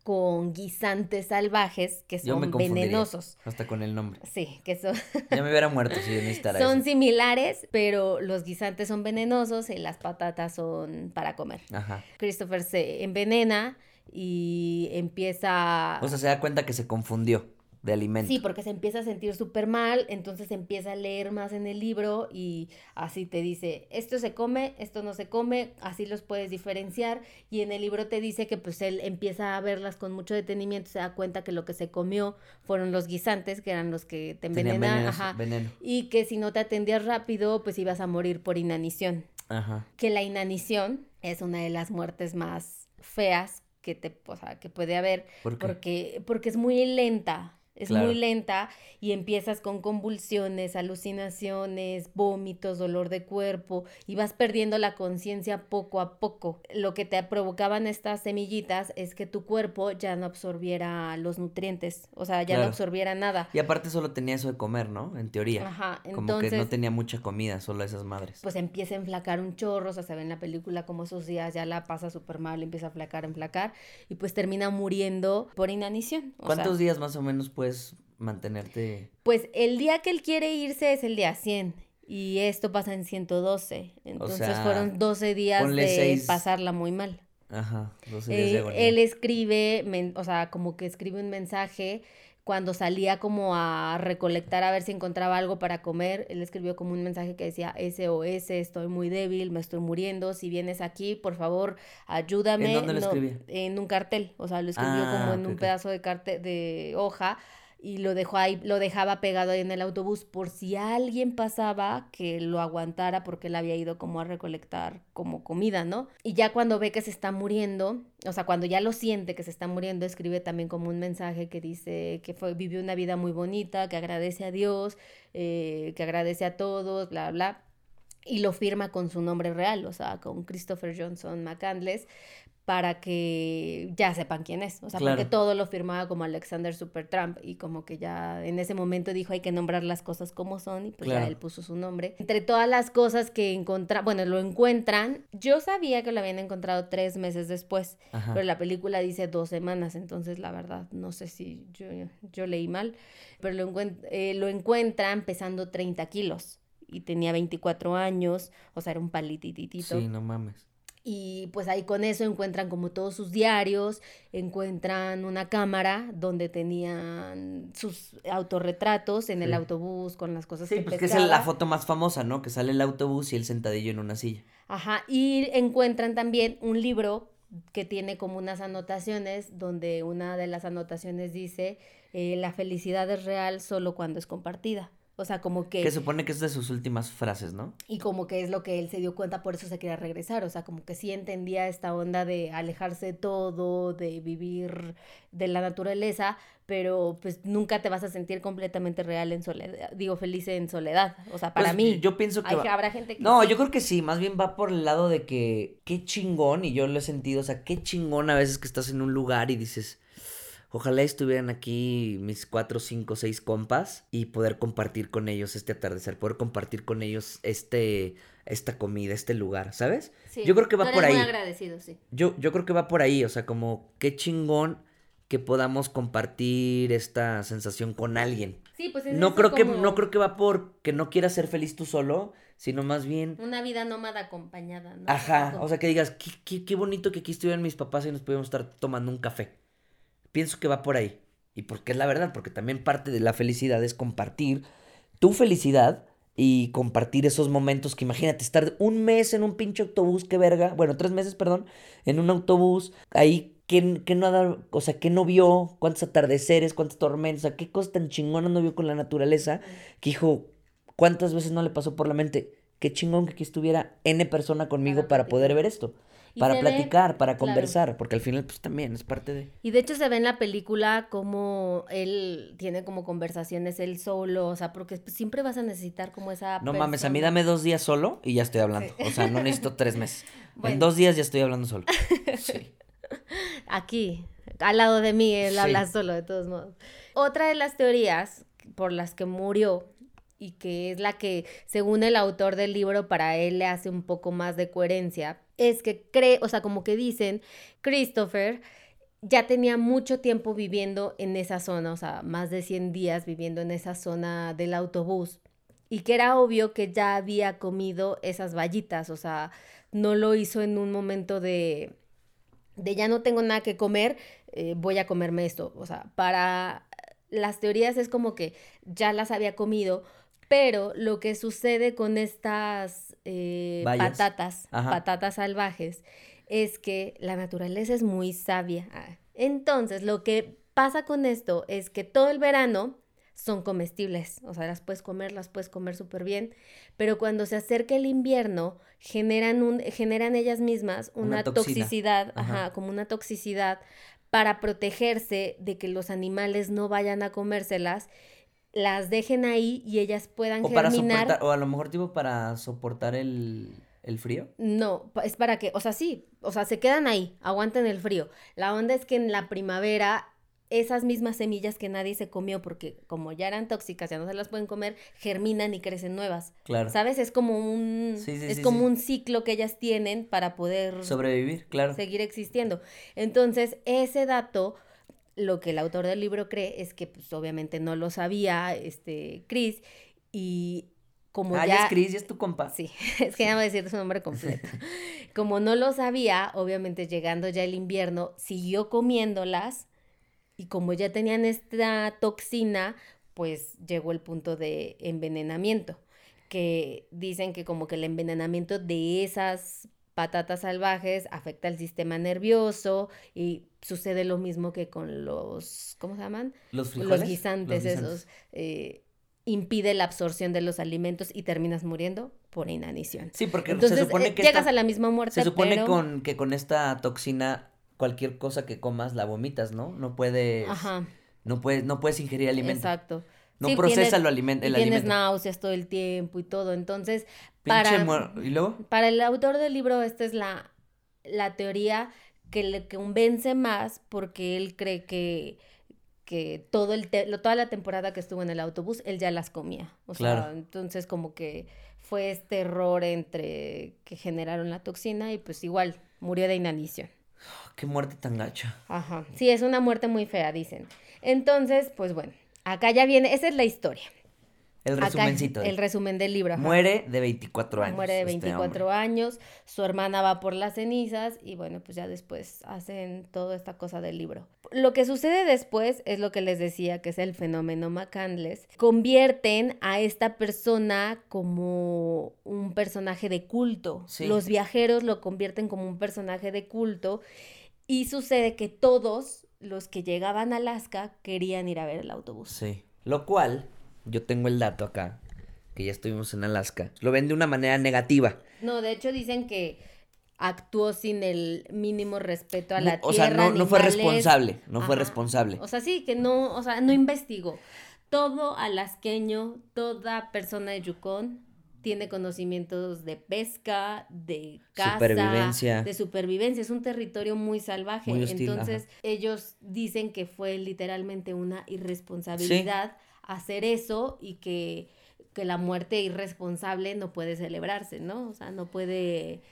con guisantes salvajes, que son venenosos. Hasta con el nombre. Sí, que son, Ya me hubiera muerto si yo necesitara son eso. similares, pero los guisantes son venenosos y las patatas son para comer. Ajá. Christopher se envenena y empieza... O sea, se da cuenta que se confundió de alimento. Sí, porque se empieza a sentir súper mal, entonces empieza a leer más en el libro y así te dice, esto se come, esto no se come, así los puedes diferenciar y en el libro te dice que pues él empieza a verlas con mucho detenimiento, se da cuenta que lo que se comió fueron los guisantes, que eran los que te envenenan, ajá, veneno. y que si no te atendías rápido, pues ibas a morir por inanición. Ajá. Que la inanición es una de las muertes más feas que te, o sea, que puede haber, ¿Por qué? porque, porque es muy lenta. Es Claro. muy lenta y empiezas con convulsiones, alucinaciones, vómitos, dolor de cuerpo y vas perdiendo la conciencia poco a poco. Lo que te provocaban estas semillitas es que tu cuerpo ya no absorbiera los nutrientes, o sea, ya no absorbiera nada. Y aparte solo tenía eso de comer, ¿no? En teoría. Ajá, Como entonces que no tenía mucha comida, solo esas madres. pues empieza a enflacar un chorro, o sea, se ve en la película como esos días ya la pasa súper mal, empieza a flacar, enflacar, y pues termina muriendo por inanición. O ¿Cuántos sea, días más o menos puedes mantenerte? Pues el día que él quiere irse es el día 100, y esto pasa en 112, entonces sea, fueron 12 días de seis- pasarla muy mal. Ajá, 12 días de Eh, agonía. él escribe, men- o sea, como que escribe un mensaje cuando salía como a recolectar a ver si encontraba algo para comer, él escribió como un mensaje que decía SOS, estoy muy débil, me estoy muriendo, si vienes aquí, por favor, ayúdame. ¿En dónde lo No, escribía? En un cartel, o sea, lo escribió Ah, como en ok, un pedazo de cartel de hoja y lo dejó ahí, lo dejaba pegado ahí en el autobús por si alguien pasaba que lo aguantara porque él había ido como a recolectar como comida, ¿no? Y ya cuando ve que se está muriendo, o sea, cuando ya lo siente que se está muriendo, escribe también como un mensaje que dice que vivió una vida muy bonita, que agradece a Dios, eh, que agradece a todos, bla, bla. Y lo firma con su nombre real, o sea, con Christopher Johnson McCandless, para que ya sepan quién es. O sea, porque todo lo firmaba como Alexander Supertramp y como que ya en ese momento dijo hay que nombrar las cosas como son y pues Claro. ya él puso su nombre. Entre todas las cosas que encontra, bueno, lo encuentran, yo sabía que lo habían encontrado tres meses después, Ajá. pero la película dice dos semanas, entonces la verdad no sé si yo, yo leí mal, pero lo, encuent- eh, lo encuentran pesando 30 kilos y tenía 24 años, o sea, era un palititito. Sí, no mames. Y pues ahí con eso encuentran como todos sus diarios, encuentran una cámara donde tenían sus autorretratos en el autobús con las cosas Sí, que pues que es la foto más famosa, ¿no? Que sale el autobús y él sentadillo en una silla. Ajá, y encuentran también un libro que tiene como unas anotaciones donde una de las anotaciones dice eh, la felicidad es real solo cuando es compartida. O sea, como que... Que supone que es de sus últimas frases, ¿no? Y como que es lo que él se dio cuenta, por eso se quería regresar. O sea, como que sí entendía esta onda de alejarse de todo, de vivir de la naturaleza, pero pues nunca te vas a sentir completamente real en soledad, digo, feliz en soledad. O sea, para Pues, mí. Yo pienso que. hay- va- habrá gente que No, sí. yo creo que sí, más bien va por el lado de que qué chingón, y yo lo he sentido, o sea, qué chingón a veces que estás en un lugar y dices, ojalá estuvieran aquí mis cuatro, cinco, seis compas y poder compartir con ellos este atardecer, poder compartir con ellos este, esta comida, este lugar, ¿sabes? Sí, yo creo que va por ahí. muy agradecido, sí. Yo, yo creo que va por ahí, o sea, como qué chingón que podamos compartir esta sensación con alguien. Sí, pues es No creo que, no creo que va por que no quieras ser feliz tú solo, sino más bien Una vida nómada acompañada, ¿no? Ajá, o sea, que digas, qué, qué, qué bonito que aquí estuvieran mis papás y nos pudiéramos estar tomando un café. Pienso que va por ahí. Y porque es la verdad, porque también parte de la felicidad es compartir tu felicidad y compartir esos momentos que imagínate estar un mes en un pinche autobús, qué verga, bueno, tres meses, perdón, en un autobús, ahí que, que no ha dado, o sea, que no vio, cuántos atardeceres, cuántas tormentas, o sea, qué cosas tan chingonas no vio con la naturaleza, que dijo, cuántas veces no le pasó por la mente, qué chingón que aquí estuviera N persona conmigo para, poder ver esto. Para ve- platicar, para claro. conversar, porque al final pues también es parte de... Y de hecho se ve en la película como él tiene como conversaciones él solo, o sea, porque siempre vas a necesitar como esa No mames, a mí dame dos días solo y ya estoy hablando. O sea, no necesito tres meses. Bueno. En dos días ya estoy hablando solo. Sí. Aquí, al lado de mí, él Sí. habla solo, de todos modos. Otra de las teorías por las que murió y que es la que, según el autor del libro, para él le hace un poco más de coherencia, es que cree, o sea, como que dicen, Christopher ya tenía mucho tiempo viviendo en esa zona, o sea, más de 100 días viviendo en esa zona del autobús. Y que era obvio que ya había comido esas vallitas, o sea, no lo hizo en un momento de, de ya no tengo nada que comer, eh, voy a comerme esto. O sea, para las teorías es como que ya las había comido, pero lo que sucede con estas eh, patatas, Ajá. patatas salvajes, es que la naturaleza es muy sabia. Ah, Entonces, lo que pasa con esto es que todo el verano son comestibles, o sea, las puedes comer, las puedes comer súper bien, pero cuando se acerca el invierno, generan, un, generan ellas mismas Una toxicidad, Ajá. ajá, como una toxicidad para protegerse de que los animales no vayan a comérselas, las dejen ahí y ellas puedan O para germinar. soportar, o a lo mejor tipo para soportar el, el frío. No, es para que, o sea, sí, o sea, se quedan ahí, aguantan el frío. La onda es que en la primavera esas mismas semillas que nadie se comió porque como ya eran tóxicas, ya no se las pueden comer, germinan y crecen nuevas. Claro. ¿Sabes? Es como un Sí, sí, es sí, como un ciclo que ellas tienen para poder Sobrevivir, claro. seguir existiendo. Entonces, ese dato lo que el autor del libro cree es que pues obviamente no lo sabía este Chris y como ah, ya es Chris, ya es tu compa. Sí, es que ya voy a decir su nombre completo. Como no lo sabía, obviamente llegando ya el invierno, siguió comiéndolas y como ya tenían esta toxina, pues llegó el punto de envenenamiento, que dicen que como que el envenenamiento de esas patatas salvajes afecta al sistema nervioso y sucede lo mismo que con los, ¿cómo se llaman? Los frijoles. Los guisantes, Los esos. eh, impide la absorción de los alimentos y terminas muriendo por inanición. Sí, porque Entonces se supone eh, que llegas esta- a la misma muerte, se supone pero... con que con esta toxina cualquier cosa que comas la vomitas, ¿no? No puedes Ajá, no puedes no puedes ingerir alimento. exacto. No Sí, procesa tienes- lo aliment- el tienes alimento. náuseas todo el tiempo y todo. Entonces, Pinche para, y luego para el autor del libro, esta es la, la teoría que le convence más porque él cree que, que todo el te- lo- toda la temporada que estuvo en el autobús, él ya las comía. O sea, entonces como que fue este error entre que generaron la toxina y pues igual murió de inanición. qué muerte tan gacha. Ajá. Sí, es una muerte muy fea, dicen. Entonces, pues bueno, acá ya viene, esa es la historia. El Acá, resumencito. el resumen del libro. ajá. Muere de 24 años. Muere de este 24 hombre. años, su hermana va por las cenizas y bueno, pues ya después hacen toda esta cosa del libro. Lo que sucede después es lo que les decía, que es el fenómeno McCandless. Convierten a esta persona como un personaje de culto. Sí. Los viajeros lo convierten como un personaje de culto y sucede que todos los que llegaban a Alaska querían ir a ver el autobús. Sí. Lo cual, yo tengo el dato acá, que ya estuvimos en Alaska. Lo ven de una manera negativa. No, de hecho dicen que actuó sin el mínimo respeto a No, la o sea, tierra. no, no fue responsable. No fue responsable. O sea, sí, que no, o sea, no investigó. Todo alasqueño, toda persona de Yukon tiene conocimientos de pesca, de caza, Supervivencia. de supervivencia. Es un territorio muy salvaje. Muy hostil, Entonces, ellos dicen que fue literalmente una irresponsabilidad hacer eso y que, que la muerte irresponsable no puede celebrarse, ¿no? O sea, no puede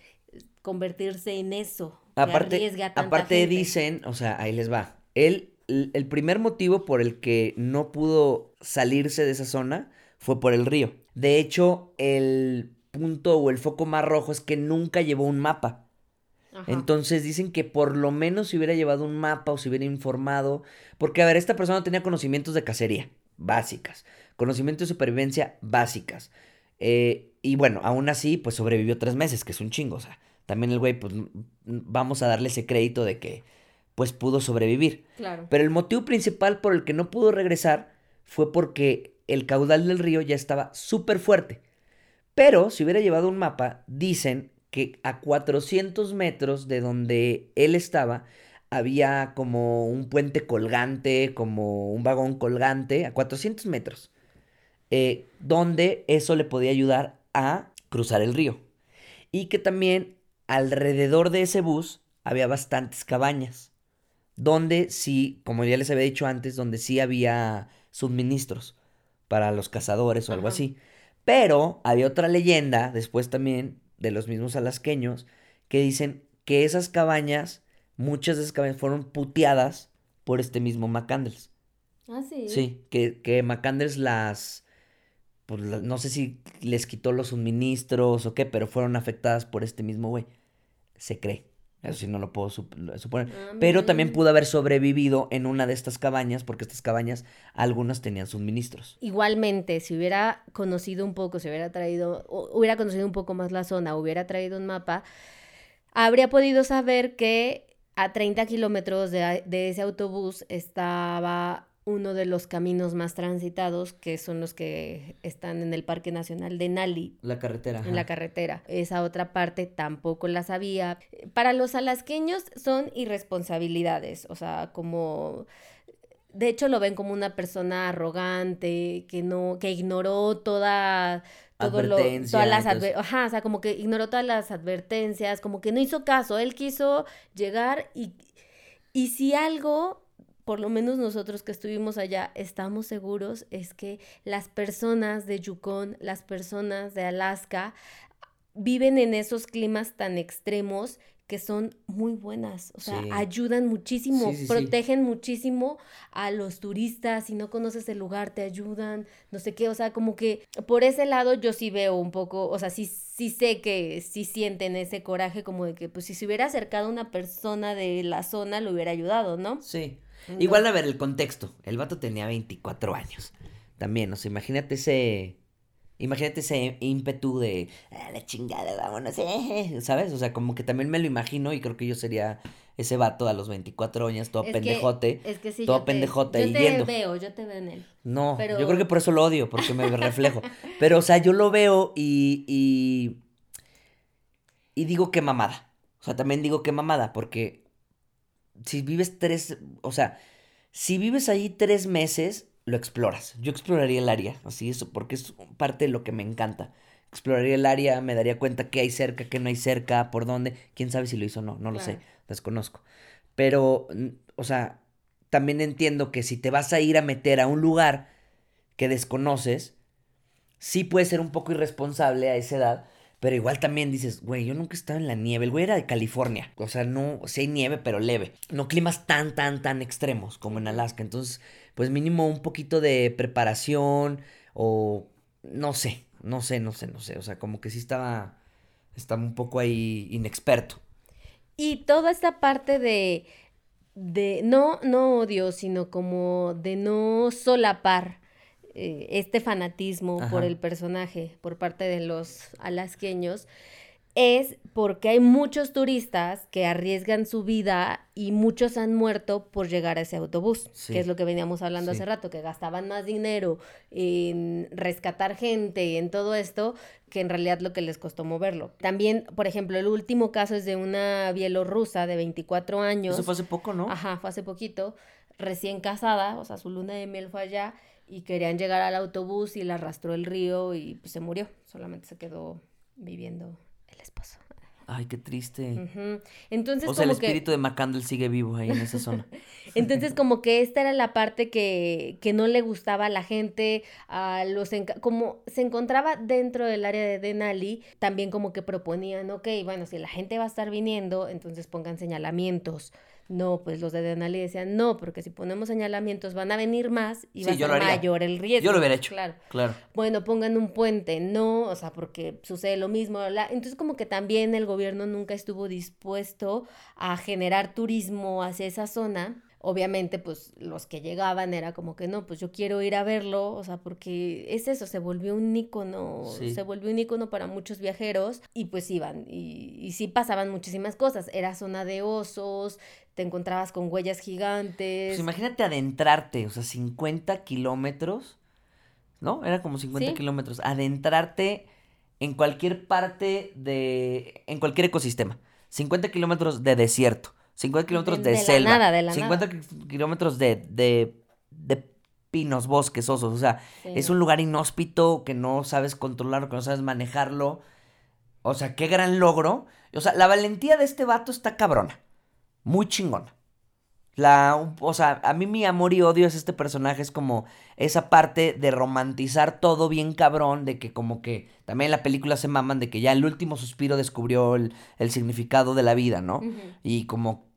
convertirse en eso. Aparte, gente. dicen, o sea, ahí les va. Él, el el primer motivo por el que no pudo salirse de esa zona fue por el río. De hecho, el punto o el foco más rojo es que nunca llevó un mapa. Entonces dicen que por lo menos si hubiera llevado un mapa o si hubiera informado, porque a ver, esta persona tenía conocimientos de cacería básicas, conocimientos de supervivencia básicas. Eh, y bueno, aún así, pues sobrevivió tres meses, que es un chingo. O sea, también el güey, pues vamos a darle ese crédito de que, pues pudo sobrevivir. Claro. Pero el motivo principal por el que no pudo regresar fue porque el caudal del río ya estaba súper fuerte. Pero si hubiera llevado un mapa, dicen que a 400 metros de donde él estaba, había como un puente colgante, como un vagón colgante, a 400 metros, eh, donde eso le podía ayudar a cruzar el río. Y que también alrededor de ese bus había bastantes cabañas, donde sí, como ya les había dicho antes, donde sí había suministros para los cazadores o algo así. Pero había otra leyenda, después también, de los mismos alasqueños, que dicen que esas cabañas muchas de esas cabañas fueron puteadas por este mismo McCandles. Ah, sí. Sí, que, que McCandles las, pues, no sé si les quitó los suministros o qué, pero fueron afectadas por este mismo güey. Se cree. Eso sí no lo puedo suponer. Ah, pero también pudo haber sobrevivido en una de estas cabañas, porque estas cabañas, algunas tenían suministros. Igualmente, si hubiera conocido un poco, si hubiera traído, hubiera conocido un poco más la zona, hubiera traído un mapa, habría podido saber que a 30 kilómetros de, ese autobús estaba uno de los caminos más transitados, que son los que están en el Parque Nacional de Nali. La carretera. En la carretera. Esa otra parte tampoco la sabía. Para los alasqueños son irresponsabilidades, o sea, como... De hecho, lo ven como una persona arrogante, que no, que ignoró toda, todo lo, todas las ajá, o sea, como que ignoró todas las advertencias, como que no hizo caso, él quiso llegar y, y si algo, por lo menos nosotros que estuvimos allá, estamos seguros, es que las personas de Yukon, las personas de Alaska, viven en esos climas tan extremos que son muy buenas, o sea, ayudan muchísimo, protegen muchísimo a los turistas, si no conoces el lugar te ayudan, no sé qué, o sea, como que por ese lado yo sí veo un poco, o sea, sí, sí sé que sí sienten ese coraje como de que pues si se hubiera acercado una persona de la zona lo hubiera ayudado, ¿no? Sí. Igual a ver el contexto, el vato tenía 24 años. También, o sea, imagínate ese Imagínate ese ímpetu de ah, la chingada, vámonos, eh", ¿sabes? O sea, como que también me lo imagino y creo que yo sería ese vato a los 24 años, todo pendejote. es que sí, todo pendejote yo te veo, yo te veo en él. No, yo creo que por eso lo odio, porque me reflejo. Pero, o sea, yo lo veo y, y. Y digo que mamada. O sea, también digo que mamada, porque si vives tres. O sea, si vives ahí tres meses, lo exploras. Yo exploraría el área, así eso, porque es parte de lo que me encanta. Exploraría el área, me daría cuenta qué hay cerca, qué no hay cerca, por dónde. Quién sabe si lo hizo o no, no lo sé, desconozco. Pero, o sea, también entiendo que si te vas a ir a meter a un lugar que desconoces, sí puede ser un poco irresponsable a esa edad, pero igual también dices, güey, yo nunca he estado en la nieve. El güey era de California. O sea, no, sí hay nieve, pero leve. No climas tan, tan, tan extremos como en Alaska. Entonces, pues mínimo un poquito de preparación o no sé, no sé, no sé, no sé. O sea, como que sí estaba, estaba un poco ahí inexperto. Y toda esta parte de, de no, no odio, sino como de no solapar eh, este fanatismo por el personaje por parte de los alasqueños es porque hay muchos turistas que arriesgan su vida y muchos han muerto por llegar a ese autobús, que es lo que veníamos hablando hace rato, que gastaban más dinero en rescatar gente, en todo esto, que en realidad lo que les costó moverlo. También, por ejemplo, el último caso es de una bielorrusa de 24 años. Eso fue hace poco, ¿no? Ajá, fue hace poquito, recién casada, o sea, su luna de miel fue allá y querían llegar al autobús y la arrastró el río y pues, se murió, solamente se quedó viviendo esposo. Ay, qué triste. Entonces, o sea, el espíritu de McCandle sigue vivo ahí en esa zona. Entonces, como que esta era la parte que, que no le gustaba a la gente, a los como se encontraba dentro del área de Denali, también como que proponían, ok, bueno, si la gente va a estar viniendo, entonces pongan señalamientos No, pues los de Denali decían, no, porque si ponemos señalamientos van a venir más y va Sí, a ser mayor el riesgo. Yo lo hubiera hecho. Claro. Claro. Bueno, pongan un puente, no, o sea, porque sucede lo mismo. la- Entonces, como que también el gobierno nunca estuvo dispuesto a generar turismo hacia esa zona. Obviamente, pues los que llegaban era como que no, pues yo quiero ir a verlo, o sea, porque es eso, se volvió un ícono, Sí. se volvió un ícono para muchos viajeros y pues iban, y, y sí pasaban muchísimas cosas. Era zona de osos, te encontrabas con huellas gigantes. Pues imagínate adentrarte, o sea, 50 kilómetros, ¿no? Era como 50 Sí. kilómetros. Adentrarte en cualquier parte de, en cualquier ecosistema. 50 kilómetros de desierto, 50 kilómetros De- de, de selva, nada, de la 50 ki- kilómetros de, de, de pinos, bosques, osos. O sea, Sí. es un lugar inhóspito que no sabes controlar, que no sabes manejarlo. O sea, qué gran logro. O sea, la valentía de este vato está cabrona. Muy chingona. La, o sea, a mí mi amor y odio es este personaje, es como esa parte de romantizar todo bien cabrón, de que como que también en la película se maman de que ya el último suspiro descubrió el, el significado de la vida, ¿no? Y como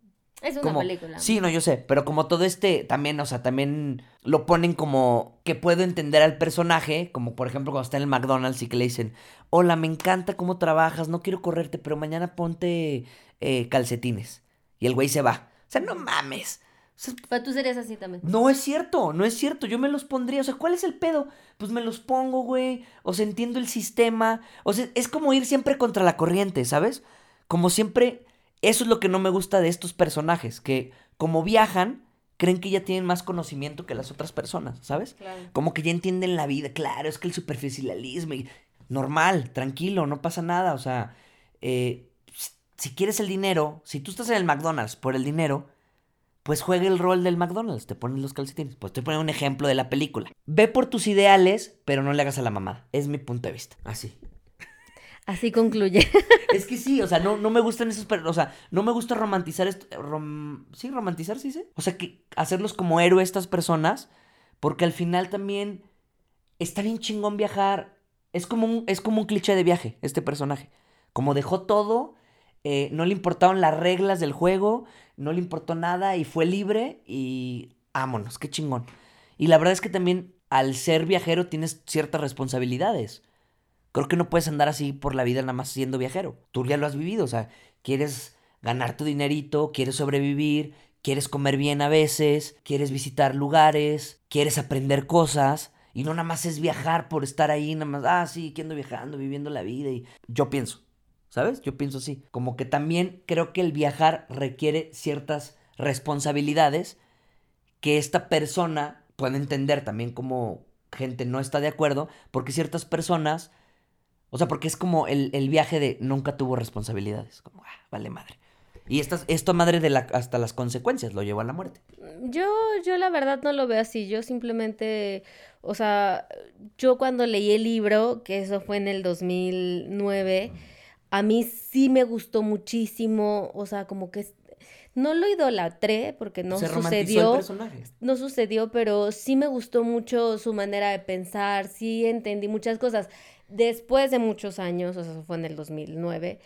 Es una como, película. Sí, no, yo sé, pero como todo este también, o sea, también lo ponen como que puedo entender al personaje, como por ejemplo cuando está en el McDonald's y que le dicen, hola, me encanta cómo trabajas, no quiero correrte, pero mañana ponte eh, calcetines. Y el güey se va. O sea, no mames. O sea, Pero tú serías así también. no es cierto, no es cierto, yo me los pondría, o sea, ¿cuál es el pedo? Pues me los pongo, güey, o sea, entiendo el sistema, o sea, es como ir siempre contra la corriente, ¿sabes? Como siempre, eso es lo que no me gusta de estos personajes, que como viajan, creen que ya tienen más conocimiento que las otras personas, ¿sabes? Claro. Como que ya entienden la vida, claro, es que el superficialismo, y- normal, tranquilo, no pasa nada, o sea, eh, si quieres el dinero, si tú estás en el McDonald's por el dinero, pues juega el rol del McDonald's, te ponen los calcetines. Pues te ponen un ejemplo de la película. Ve por tus ideales, pero no le hagas a la mamada. Es mi punto de vista. Así. Así concluye. Es que sí, o sea, no, no me gustan esos, per- o sea, no me gusta romantizar esto, rom- sí, romantizar, sí, sí. O sea, que hacerlos como héroe estas personas, porque al final también está bien chingón viajar. Es como un, es como un cliché de viaje, este personaje. Como dejó todo, eh, no le importaron las reglas del juego, no le importó nada y fue libre y vámonos, qué chingón. Y la verdad es que también al ser viajero tienes ciertas responsabilidades. Creo que no puedes andar así por la vida nada más siendo viajero. Tú ya lo has vivido, o sea, quieres ganar tu dinerito, quieres sobrevivir, quieres comer bien a veces, quieres visitar lugares, quieres aprender cosas. Y no nada más es viajar por estar ahí, nada más, ah, sí, que ando viajando, viviendo la vida. Y yo pienso, ¿sabes? Yo pienso así. Como que también creo que el viajar requiere ciertas responsabilidades que esta persona puede entender también como gente no está de acuerdo, porque ciertas personas, o sea, porque es como el, el viaje de nunca tuvo responsabilidades, como, ah, vale madre. Y esta, esto madre de la, hasta las consecuencias, lo llevó a la muerte. Yo, yo la verdad no lo veo así. Yo simplemente, o sea, yo cuando leí el libro, que eso fue en el 2009, a mí sí me gustó muchísimo. O sea, como que no lo idolatré porque no Se el sucedió. personaje. no sucedió, pero sí me gustó mucho su manera de pensar, sí entendí muchas cosas. Después de muchos años, o sea, eso fue en el 2009,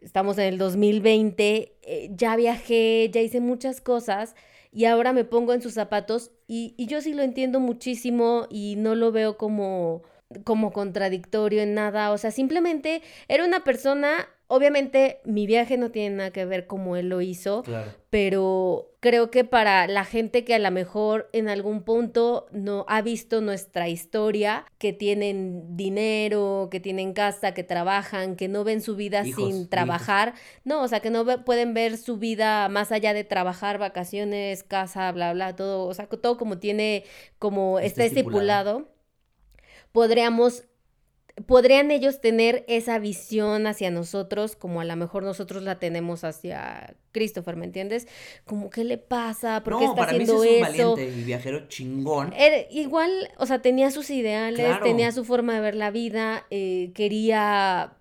estamos en el 2020, eh, ya viajé, ya hice muchas cosas y ahora me pongo en sus zapatos y, y yo sí lo entiendo muchísimo y no lo veo como, como contradictorio en nada, o sea, simplemente era una persona, obviamente mi viaje no tiene nada que ver como él lo hizo, Claro. pero creo que para la gente que a lo mejor en algún punto no ha visto nuestra historia, que tienen dinero, que tienen casa, que trabajan, que no ven su vida Hijos, sin hijos. trabajar, no, o sea, que no ve- pueden ver su vida más allá de trabajar, vacaciones, casa, bla, bla, todo, o sea, todo como tiene, como Está está estipulado. estipulado, podríamos podrían ellos tener esa visión hacia nosotros como a lo mejor nosotros la tenemos hacia Christopher, ¿me entiendes? Como, ¿qué le pasa? ¿Por qué no, está para mí haciendo es un eso? valiente y viajero chingón. Era- igual, o sea, tenía sus ideales, Claro. tenía su forma de ver la vida, eh, quería,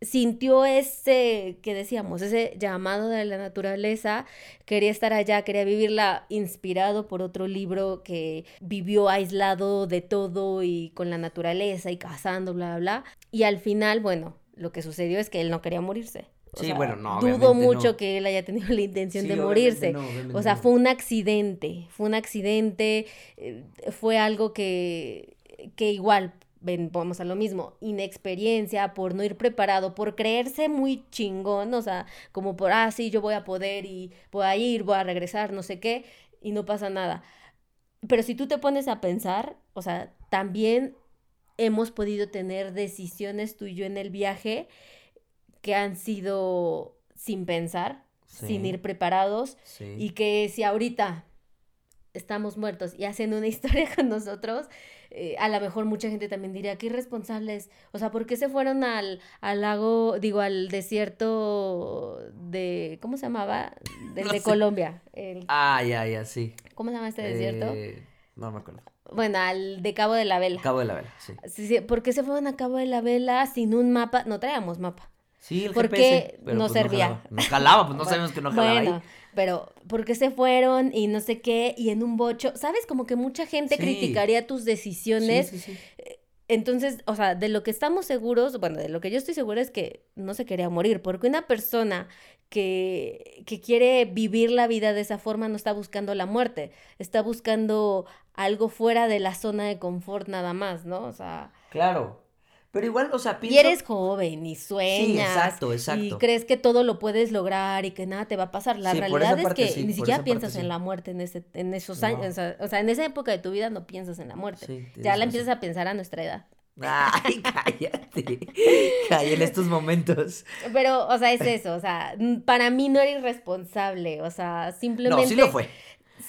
sintió ese, que decíamos, ese llamado de la naturaleza, quería estar allá, quería vivirla inspirado por otro libro que vivió aislado de todo y con la naturaleza y cazando, bla, bla, bla. Y al final, bueno, lo que sucedió es que él no quería morirse. sí, bueno, no. Dudo mucho que él haya tenido la intención de morirse. o sea, fue un accidente, fue un accidente, eh, fue algo que, que igual ven, vamos a lo mismo, inexperiencia, por no ir preparado, por creerse muy chingón, o sea, como por, ah, sí, yo voy a poder y voy a ir, voy a regresar, no sé qué, y no pasa nada. Pero si tú te pones a pensar, o sea, también hemos podido tener decisiones tú y yo en el viaje que han sido sin pensar, sin ir preparados, y que si ahorita estamos muertos y hacen una historia con nosotros, eh, a lo mejor mucha gente también diría, qué irresponsables. O sea, ¿por qué se fueron al, al lago, digo, al desierto de, ¿cómo se llamaba? Del de Colombia. Ah, ya, ya, sí. ¿Cómo se llama este desierto? Eh, no me acuerdo. Bueno, al de Cabo de la Vela. Cabo de la Vela, sí. sí, sí ¿Por qué se fueron a Cabo de la Vela sin un mapa? No traíamos mapa. Sí, el porque no pues servía. No jalaba, pues no sabemos que no jalaba bueno, pero ¿por qué se fueron y no sé qué? Y en un bocho, ¿sabes? Como que mucha gente criticaría tus decisiones. Sí, sí, eh, Entonces, o sea, de lo que estamos seguros, bueno, de lo que yo estoy segura es que no se quería morir, porque una persona que, que quiere vivir la vida de esa forma no está buscando la muerte, está buscando algo fuera de la zona de confort nada más, ¿no? O sea... Claro, pero igual, o sea, pienso... Y eres joven y sueñas. Sí, exacto, exacto. Y crees que todo lo puedes lograr y que nada te va a pasar. La realidad es que ni siquiera piensas en la muerte en, ese, en esos años. O sea, en esa época de tu vida no piensas en la muerte. ya la empiezas a pensar a nuestra edad. Ay, cállate. Cállate en estos momentos. Pero, o sea, es eso. O sea, para mí no era irresponsable. O sea, simplemente. No, sí lo fue.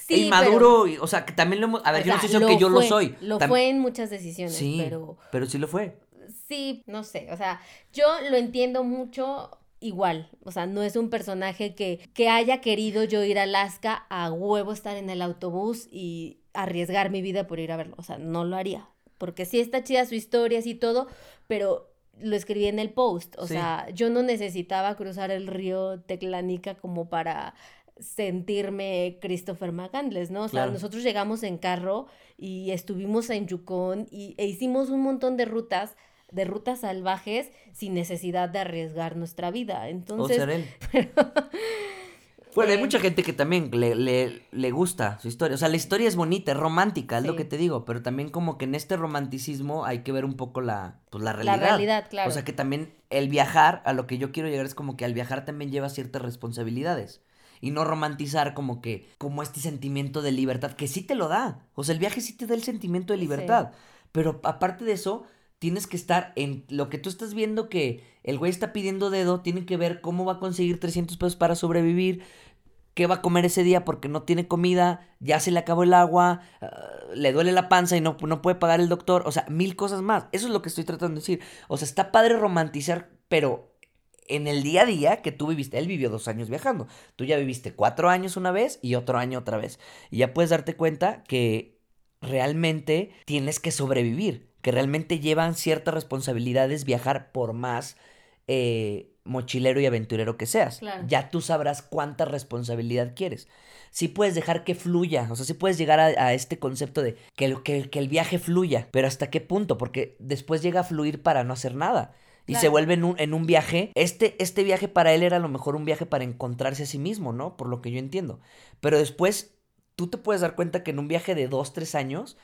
Sí, Inmaduro, o sea, que también lo hemos. A ver, yo no estoy diciendo que yo lo soy. Lo fue en muchas decisiones, sí, pero. Pero sí lo fue sí, no sé, o sea, yo lo entiendo mucho igual, o sea, no es un personaje que, que haya querido yo ir a Alaska a huevo estar en el autobús y arriesgar mi vida por ir a verlo, o sea, no lo haría, porque sí está chida su historia, y todo, pero lo escribí en el post, o sea, yo no necesitaba cruzar el río Teclanica como para sentirme Christopher McCandless, ¿no? O sea, nosotros llegamos en carro y estuvimos en Yukon y, e hicimos un montón de rutas de rutas salvajes sin necesidad de arriesgar nuestra vida. Entonces. bueno, hay eh, mucha gente que también le, le, gusta su historia. O sea, la historia es bonita, es romántica, es lo que te digo. Pero también como que en este romanticismo hay que ver un poco la, pues, la realidad. La realidad, claro. O sea, que también el viajar, a lo que yo quiero llegar es como que al viajar también lleva ciertas responsabilidades y no romantizar como que como este sentimiento de libertad que sí te lo da. O sea, el viaje sí te da el sentimiento de libertad, pero aparte de eso tienes que estar en lo que tú estás viendo que el güey está pidiendo dedo, tiene que ver cómo va a conseguir 300 pesos para sobrevivir, qué va a comer ese día porque no tiene comida, ya se le acabó el agua, ah, le duele la panza y no, no puede pagar el doctor, o sea, mil cosas más. Eso es lo que estoy tratando de decir. O sea, está padre romantizar, pero en el día a día que tú viviste, él vivió dos años viajando, tú ya viviste cuatro años una vez y otro año otra vez. Y ya puedes darte cuenta que realmente tienes que sobrevivir que realmente llevan ciertas responsabilidades viajar por más eh, mochilero y aventurero que seas. Ya tú sabrás cuánta responsabilidad quieres. Si puedes dejar que fluya, o sea, si puedes llegar a, este concepto de que el, que, el viaje fluya, pero ¿hasta qué punto? Porque después llega a fluir para no hacer nada. Y se vuelve en un, en un viaje. Este, este viaje para él era a lo mejor un viaje para encontrarse a sí mismo, ¿no? Por lo que yo entiendo. Pero después tú te puedes dar cuenta que en un viaje de dos, tres años,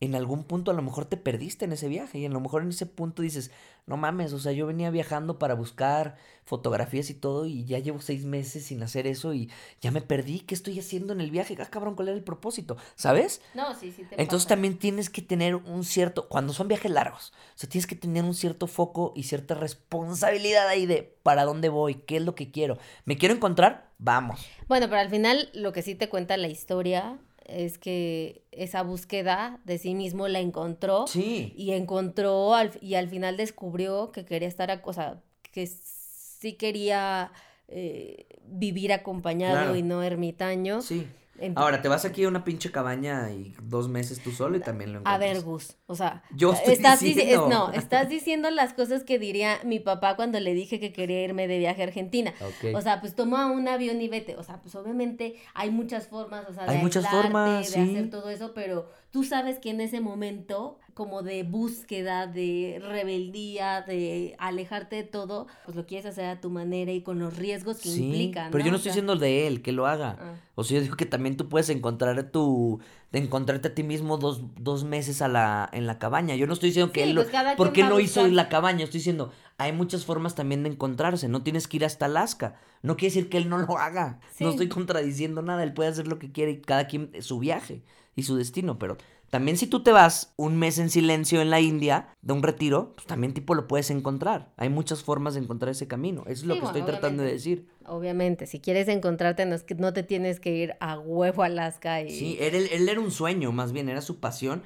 en algún punto a lo mejor te perdiste en ese viaje y a lo mejor en ese punto dices, no mames, o sea, yo venía viajando para buscar fotografías y todo y ya llevo seis meses sin hacer eso y ya me perdí, ¿qué estoy haciendo en el viaje? Ah, cabrón, ¿cuál era el propósito? ¿Sabes? No, sí, sí. Te Entonces también tienes que tener un cierto, cuando son viajes largos, o sea, tienes que tener un cierto foco y cierta responsabilidad ahí de para dónde voy, qué es lo que quiero. ¿Me quiero encontrar? Vamos. Bueno, pero al final lo que sí te cuenta la historia es que esa búsqueda de sí mismo la encontró. Sí. Y encontró al, y al final descubrió que quería estar, o sea, que sí quería eh, vivir acompañado y no ermitaño. Sí. Ahora, te vas aquí a una pinche cabaña y dos meses tú solo y también lo encuentras. A ver, Gus, o sea, yo estoy estás diciendo... no, estás diciendo las cosas que diría mi papá cuando le dije que quería irme de viaje a Argentina. O sea, pues toma un avión y vete. O sea, pues obviamente hay muchas formas, o sea, hay muchas formas, de hacer todo eso, pero tú sabes que en ese momento como de búsqueda, de rebeldía, de alejarte de todo, pues lo quieres hacer a tu manera y con los riesgos que implican. Pero yo no estoy diciendo de él que lo haga. Ah. O sea, yo digo que también tú puedes encontrar tu, de encontrarte a ti mismo dos, dos meses a la, en la cabaña. Yo no estoy diciendo que él lo, pues ¿por qué no hizo la cabaña? Estoy diciendo, hay muchas formas también de encontrarse. No tienes que ir hasta Alaska. No quiere decir que él no lo haga. No estoy contradiciendo nada. Él puede hacer lo que quiere y cada quien su viaje y su destino, pero también si tú te vas un mes en silencio en la India de un retiro, pues también tipo lo puedes encontrar. Hay muchas formas de encontrar ese camino. Eso es lo que estoy tratando de decir. Obviamente, si quieres encontrarte, no, es que no te tienes que ir a huevo a Alaska. Y... Sí, él, él, era un sueño, más bien, era su pasión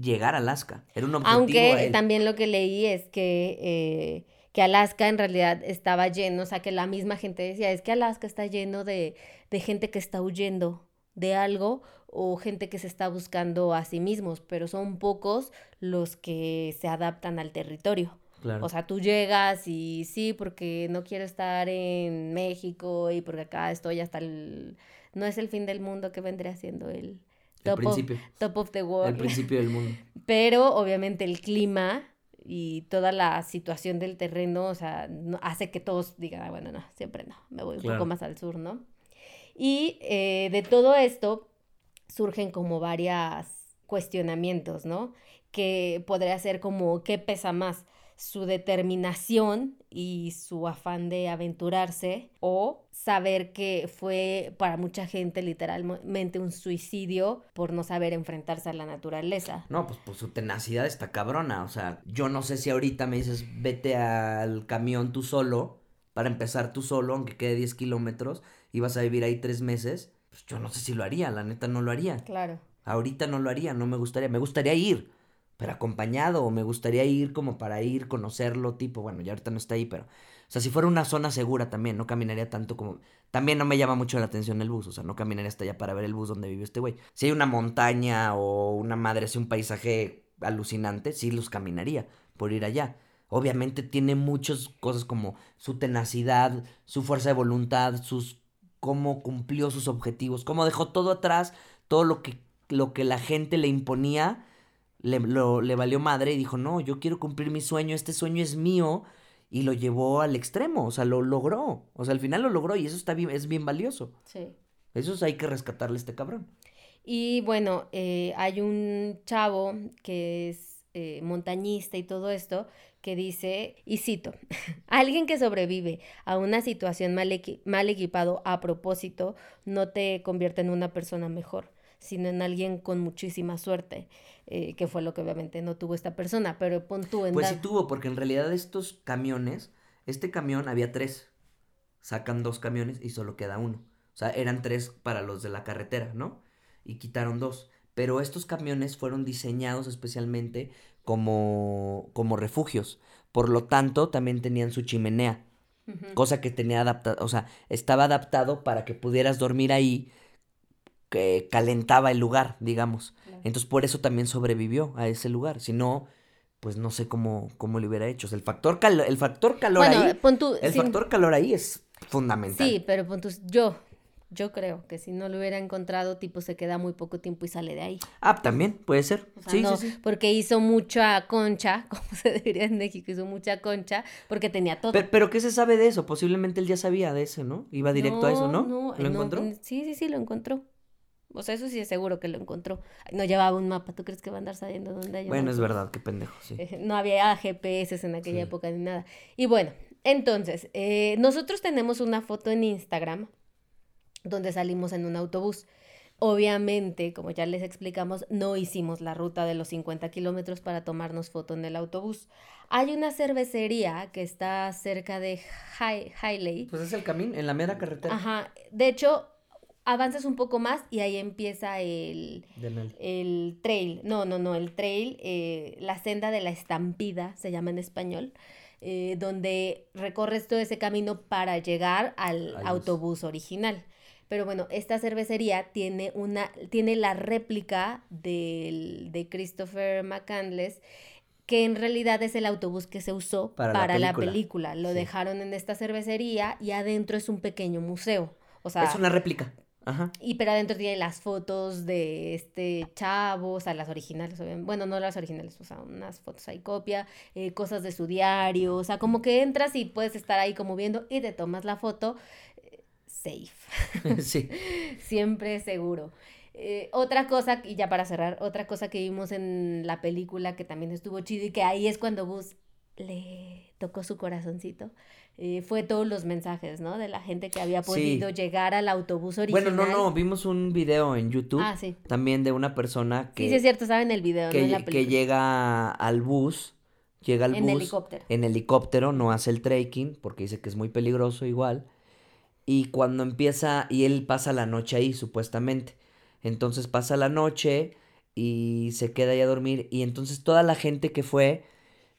llegar a Alaska. Era un objetivo. Aunque también lo que leí es que... Eh, que Alaska en realidad estaba lleno, o sea, que la misma gente decía, es que Alaska está lleno de, de gente que está huyendo de algo o gente que se está buscando a sí mismos, pero son pocos los que se adaptan al territorio. O sea, tú llegas y sí, porque no quiero estar en México y porque acá estoy hasta el... No es el fin del mundo que vendría siendo el... Top, el principio. Of, top of the world. El principio del mundo. Pero obviamente el clima y toda la situación del terreno, o sea, hace que todos digan, ah, bueno, no, siempre no, me voy un poco más al sur, ¿no? Y eh, de todo esto, surgen como varios cuestionamientos, ¿no? Que podría ser como, ¿qué pesa más? su determinación y su afán de aventurarse o saber que fue para mucha gente literalmente un suicidio por no saber enfrentarse a la naturaleza. No, pues, pues su tenacidad está cabrona, o sea, yo no sé si ahorita me dices vete al camión tú solo, para empezar tú solo, aunque quede 10 kilómetros, y vas a vivir ahí tres meses, pues yo no sé si lo haría, la neta no lo haría. Claro. Ahorita no lo haría, no me gustaría, me gustaría ir, pero acompañado, o me gustaría ir como para ir, conocerlo, tipo, bueno, ya ahorita no está ahí, pero, o sea, si fuera una zona segura también, no caminaría tanto como, también no me llama mucho la atención el bus, o sea, no caminaría hasta allá para ver el bus donde vive este güey. Si hay una montaña o una madre, así un paisaje alucinante, sí los caminaría por ir allá. Obviamente tiene muchas cosas como su tenacidad, su fuerza de voluntad, sus cómo cumplió sus objetivos, cómo dejó todo atrás, todo lo que, lo que la gente le imponía, le, le valió madre y dijo, no, yo quiero cumplir mi sueño, este sueño es mío, y lo llevó al extremo, o sea, lo logró, o sea, al final lo logró y eso está bien, es bien valioso. Sí. Eso hay que rescatarle a este cabrón. Y bueno, eh, hay un chavo que es eh, montañista y todo esto, que dice, y cito, alguien que sobrevive a una situación mal, mal equipado a propósito no te convierte en una persona mejor, sino en alguien con muchísima suerte, eh, que fue lo que obviamente no tuvo esta persona, pero pon tú en... Pues sí tuvo, porque en realidad estos camiones, este camión había tres, sacan dos camiones y solo queda uno. O sea, eran tres para los de la carretera, ¿no? Y quitaron dos. Pero estos camiones fueron diseñados especialmente como, como refugios. Por lo tanto, también tenían su chimenea. Cosa que tenía adaptado, o sea, estaba adaptado para que pudieras dormir ahí, que calentaba el lugar, digamos. Entonces, por eso también sobrevivió a ese lugar. Si no, pues no sé cómo, cómo le hubiera hecho. el factor, el factor calor ahí. el factor calor ahí es fundamental. Sí, pero pon yo, yo creo que si no lo hubiera encontrado, tipo se queda muy poco tiempo y sale de ahí. Ah, también puede ser. sí, sí, sí, Porque hizo mucha concha, como se diría en México, hizo mucha concha porque tenía todo. Pero, ¿qué se sabe de eso? Posiblemente él ya sabía de eso, ¿no? Iba directo a eso, ¿no? No, ¿Lo encontró? Sí, sí, sí, lo encontró. O sea, eso sí es seguro que lo encontró. No llevaba un mapa. ¿Tú crees que va a andar sabiendo dónde hay Bueno, es verdad, qué pendejo, sí. no había GPS en aquella época ni nada. Y bueno, entonces, eh, nosotros tenemos una foto en Instagram donde salimos en un autobús. Obviamente, como ya les explicamos, no hicimos la ruta de los 50 kilómetros para tomarnos foto en el autobús. Hay una cervecería que está cerca de Hailey. Pues es el camino, en la mera carretera. Ajá. De hecho, avanzas un poco más y ahí empieza el, el trail. No, no, no, el trail, eh, la senda de la estampida, se llama en español. Eh, donde recorres todo ese camino para llegar al autobús original. Pero bueno, esta cervecería tiene, una, tiene la réplica del, de Christopher McCandless que en realidad es el autobús que se usó para, la, película. Lo dejaron en esta cervecería y adentro es un pequeño museo. O sea, es una réplica. Ajá. Y pero adentro tiene las fotos de este chavo, o sea, las originales, obviamente. Bueno, no las originales, o sea, unas fotos ahí copia, eh, cosas de su diario, o sea, como que entras y puedes estar ahí como viendo y te tomas la foto. Safe. sí. Siempre seguro. Eh, otra cosa, y ya para cerrar, otra cosa que vimos en la película que también estuvo chido y que ahí es cuando Buzz le tocó su corazoncito, eh, fue todos los mensajes, ¿no? De la gente que había Sí. podido llegar al autobús original. Bueno, no, no, vimos un video en YouTube Ah, sí. también de una persona que, Sí, sí es cierto, estaba en el video, que, no en la que llega al bus, llega al En bus helicóptero. en helicóptero, no hace el trekking porque dice que es muy peligroso igual. Y cuando empieza, y él pasa la noche ahí supuestamente. Entonces pasa la noche y se queda ahí a dormir. Y entonces toda la gente que fue,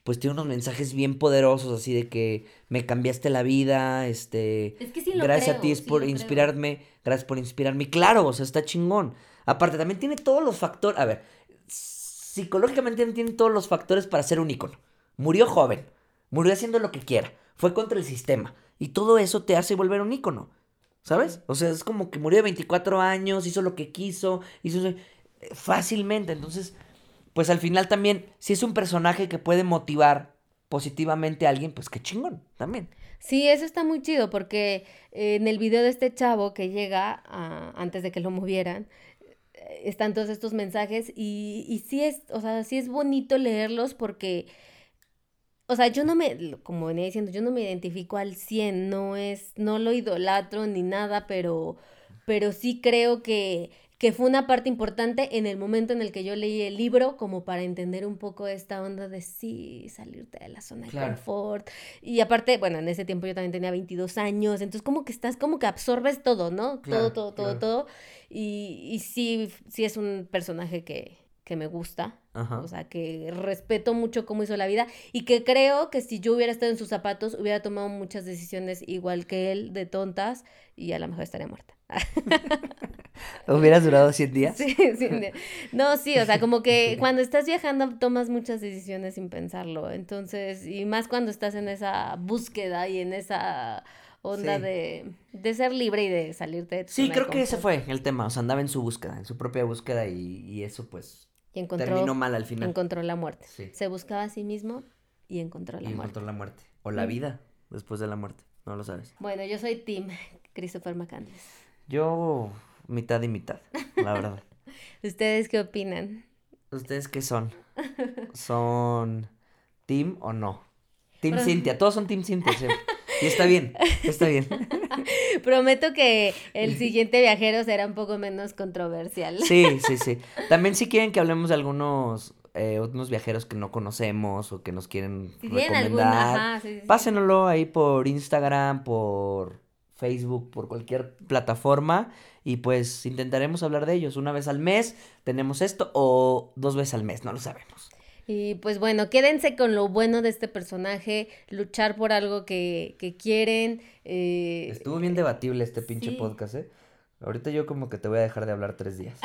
pues tiene unos mensajes bien poderosos así de que me cambiaste la vida, este... Es que sí lo Gracias a ti es sí por creo. inspirarme, gracias por inspirarme. Y Claro, o sea, está chingón. Aparte, también tiene todos los factores. A ver, psicológicamente tiene todos los factores para ser un ícono. Murió joven, murió haciendo lo que quiera, fue contra el sistema. Y todo eso te hace volver un ícono. ¿Sabes? O sea, es como que murió de 24 años, hizo lo que quiso, hizo eh, fácilmente. Entonces, pues al final también, si es un personaje que puede motivar positivamente a alguien, pues qué chingón también. Sí, eso está muy chido porque eh, en el video de este chavo que llega a- antes de que lo movieran, eh, están todos estos mensajes y, y sí es, o sea, sí es bonito leerlos porque, o sea, yo no me, como venía diciendo, yo no me identifico al 100, no es, no lo idolatro ni nada, pero, pero sí creo que, que fue una parte importante en el momento en el que yo leí el libro, como para entender un poco esta onda de sí, salirte de la zona de confort. Y aparte, bueno, en ese tiempo yo también tenía 22 años, entonces como que estás, como que absorbes todo, ¿no? Claro, todo, todo, todo, todo. Y, y sí, sí es un personaje que, que me gusta. Ajá. O sea, que respeto mucho cómo hizo la vida y que creo que si yo hubiera estado en sus zapatos, hubiera tomado muchas decisiones igual que él, de tontas, y a lo mejor estaría muerta. ¿Hubieras durado 100 días? Sí, sí, ne- No, sí, o sea, como que cuando estás viajando tomas muchas decisiones sin pensarlo. Entonces, y más cuando estás en esa búsqueda y en esa onda Sí. de, de ser libre y de salirte de tu Sí, creo que ese fue el tema. O sea, andaba en su búsqueda, en su propia búsqueda y, y eso pues Y encontró, terminó mal al final. encontró la muerte. Sí. Se buscaba a sí mismo y encontró Y la muerte. encontró la muerte. O la Mm. vida después de la muerte. No lo sabes. Bueno, yo soy Tim Christopher McCandless. Yo mitad y mitad, la verdad. ¿Ustedes qué opinan? ¿Ustedes qué son? ¿Son Team o no? Team Pero- Cintia, todos son Team Cintia siempre. Y está bien, está bien. Prometo que el siguiente viajero será un poco menos controversial. Sí, sí, sí. También si quieren que hablemos de algunos eh, unos viajeros que no conocemos o que nos quieren Si recomendar, ajá, sí, sí, sí. pásenlo ahí por Instagram, por Facebook, por cualquier plataforma y pues intentaremos hablar de ellos. Una vez al mes tenemos esto o dos veces al mes, no lo sabemos. Y pues bueno, quédense con lo bueno de este personaje, luchar por algo que, que quieren. eh, Estuvo bien debatible este pinche sí. podcast, ¿eh? Ahorita yo como que te voy a dejar de hablar tres días.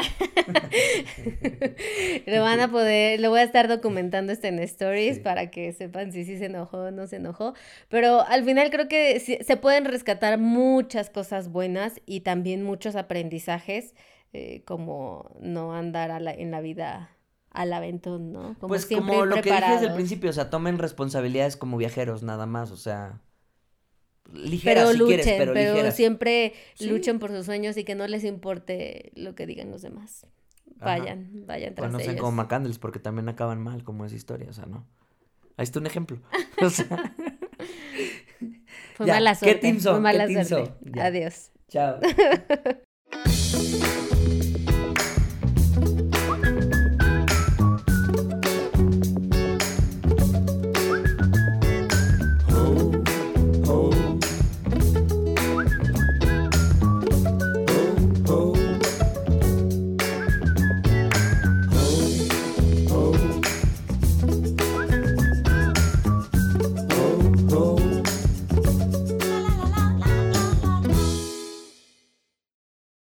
lo van a poder, lo voy a estar documentando este en stories Sí. para que sepan si sí se enojó o no se enojó. Pero al final creo que sí- se pueden rescatar muchas cosas buenas y también muchos aprendizajes, eh, como no andar a la- en la vida al aventón, ¿no? Como pues siempre como lo que dije desde el principio, o sea, tomen responsabilidades como viajeros nada más, o sea, ligeras Pero si luchen, quieres, pero, pero ligeras. siempre Sí. luchen por sus sueños y que no les importe lo que digan los demás. Ajá. Vayan, vayan tras Pues no sean como McCandles porque también acaban mal como esa historia, o sea, ¿no? Ahí está un ejemplo. O sea, Fue Ya, mala ¿qué suerte. team son? Fue mala ¿Qué team suerte. son? Adiós. chao.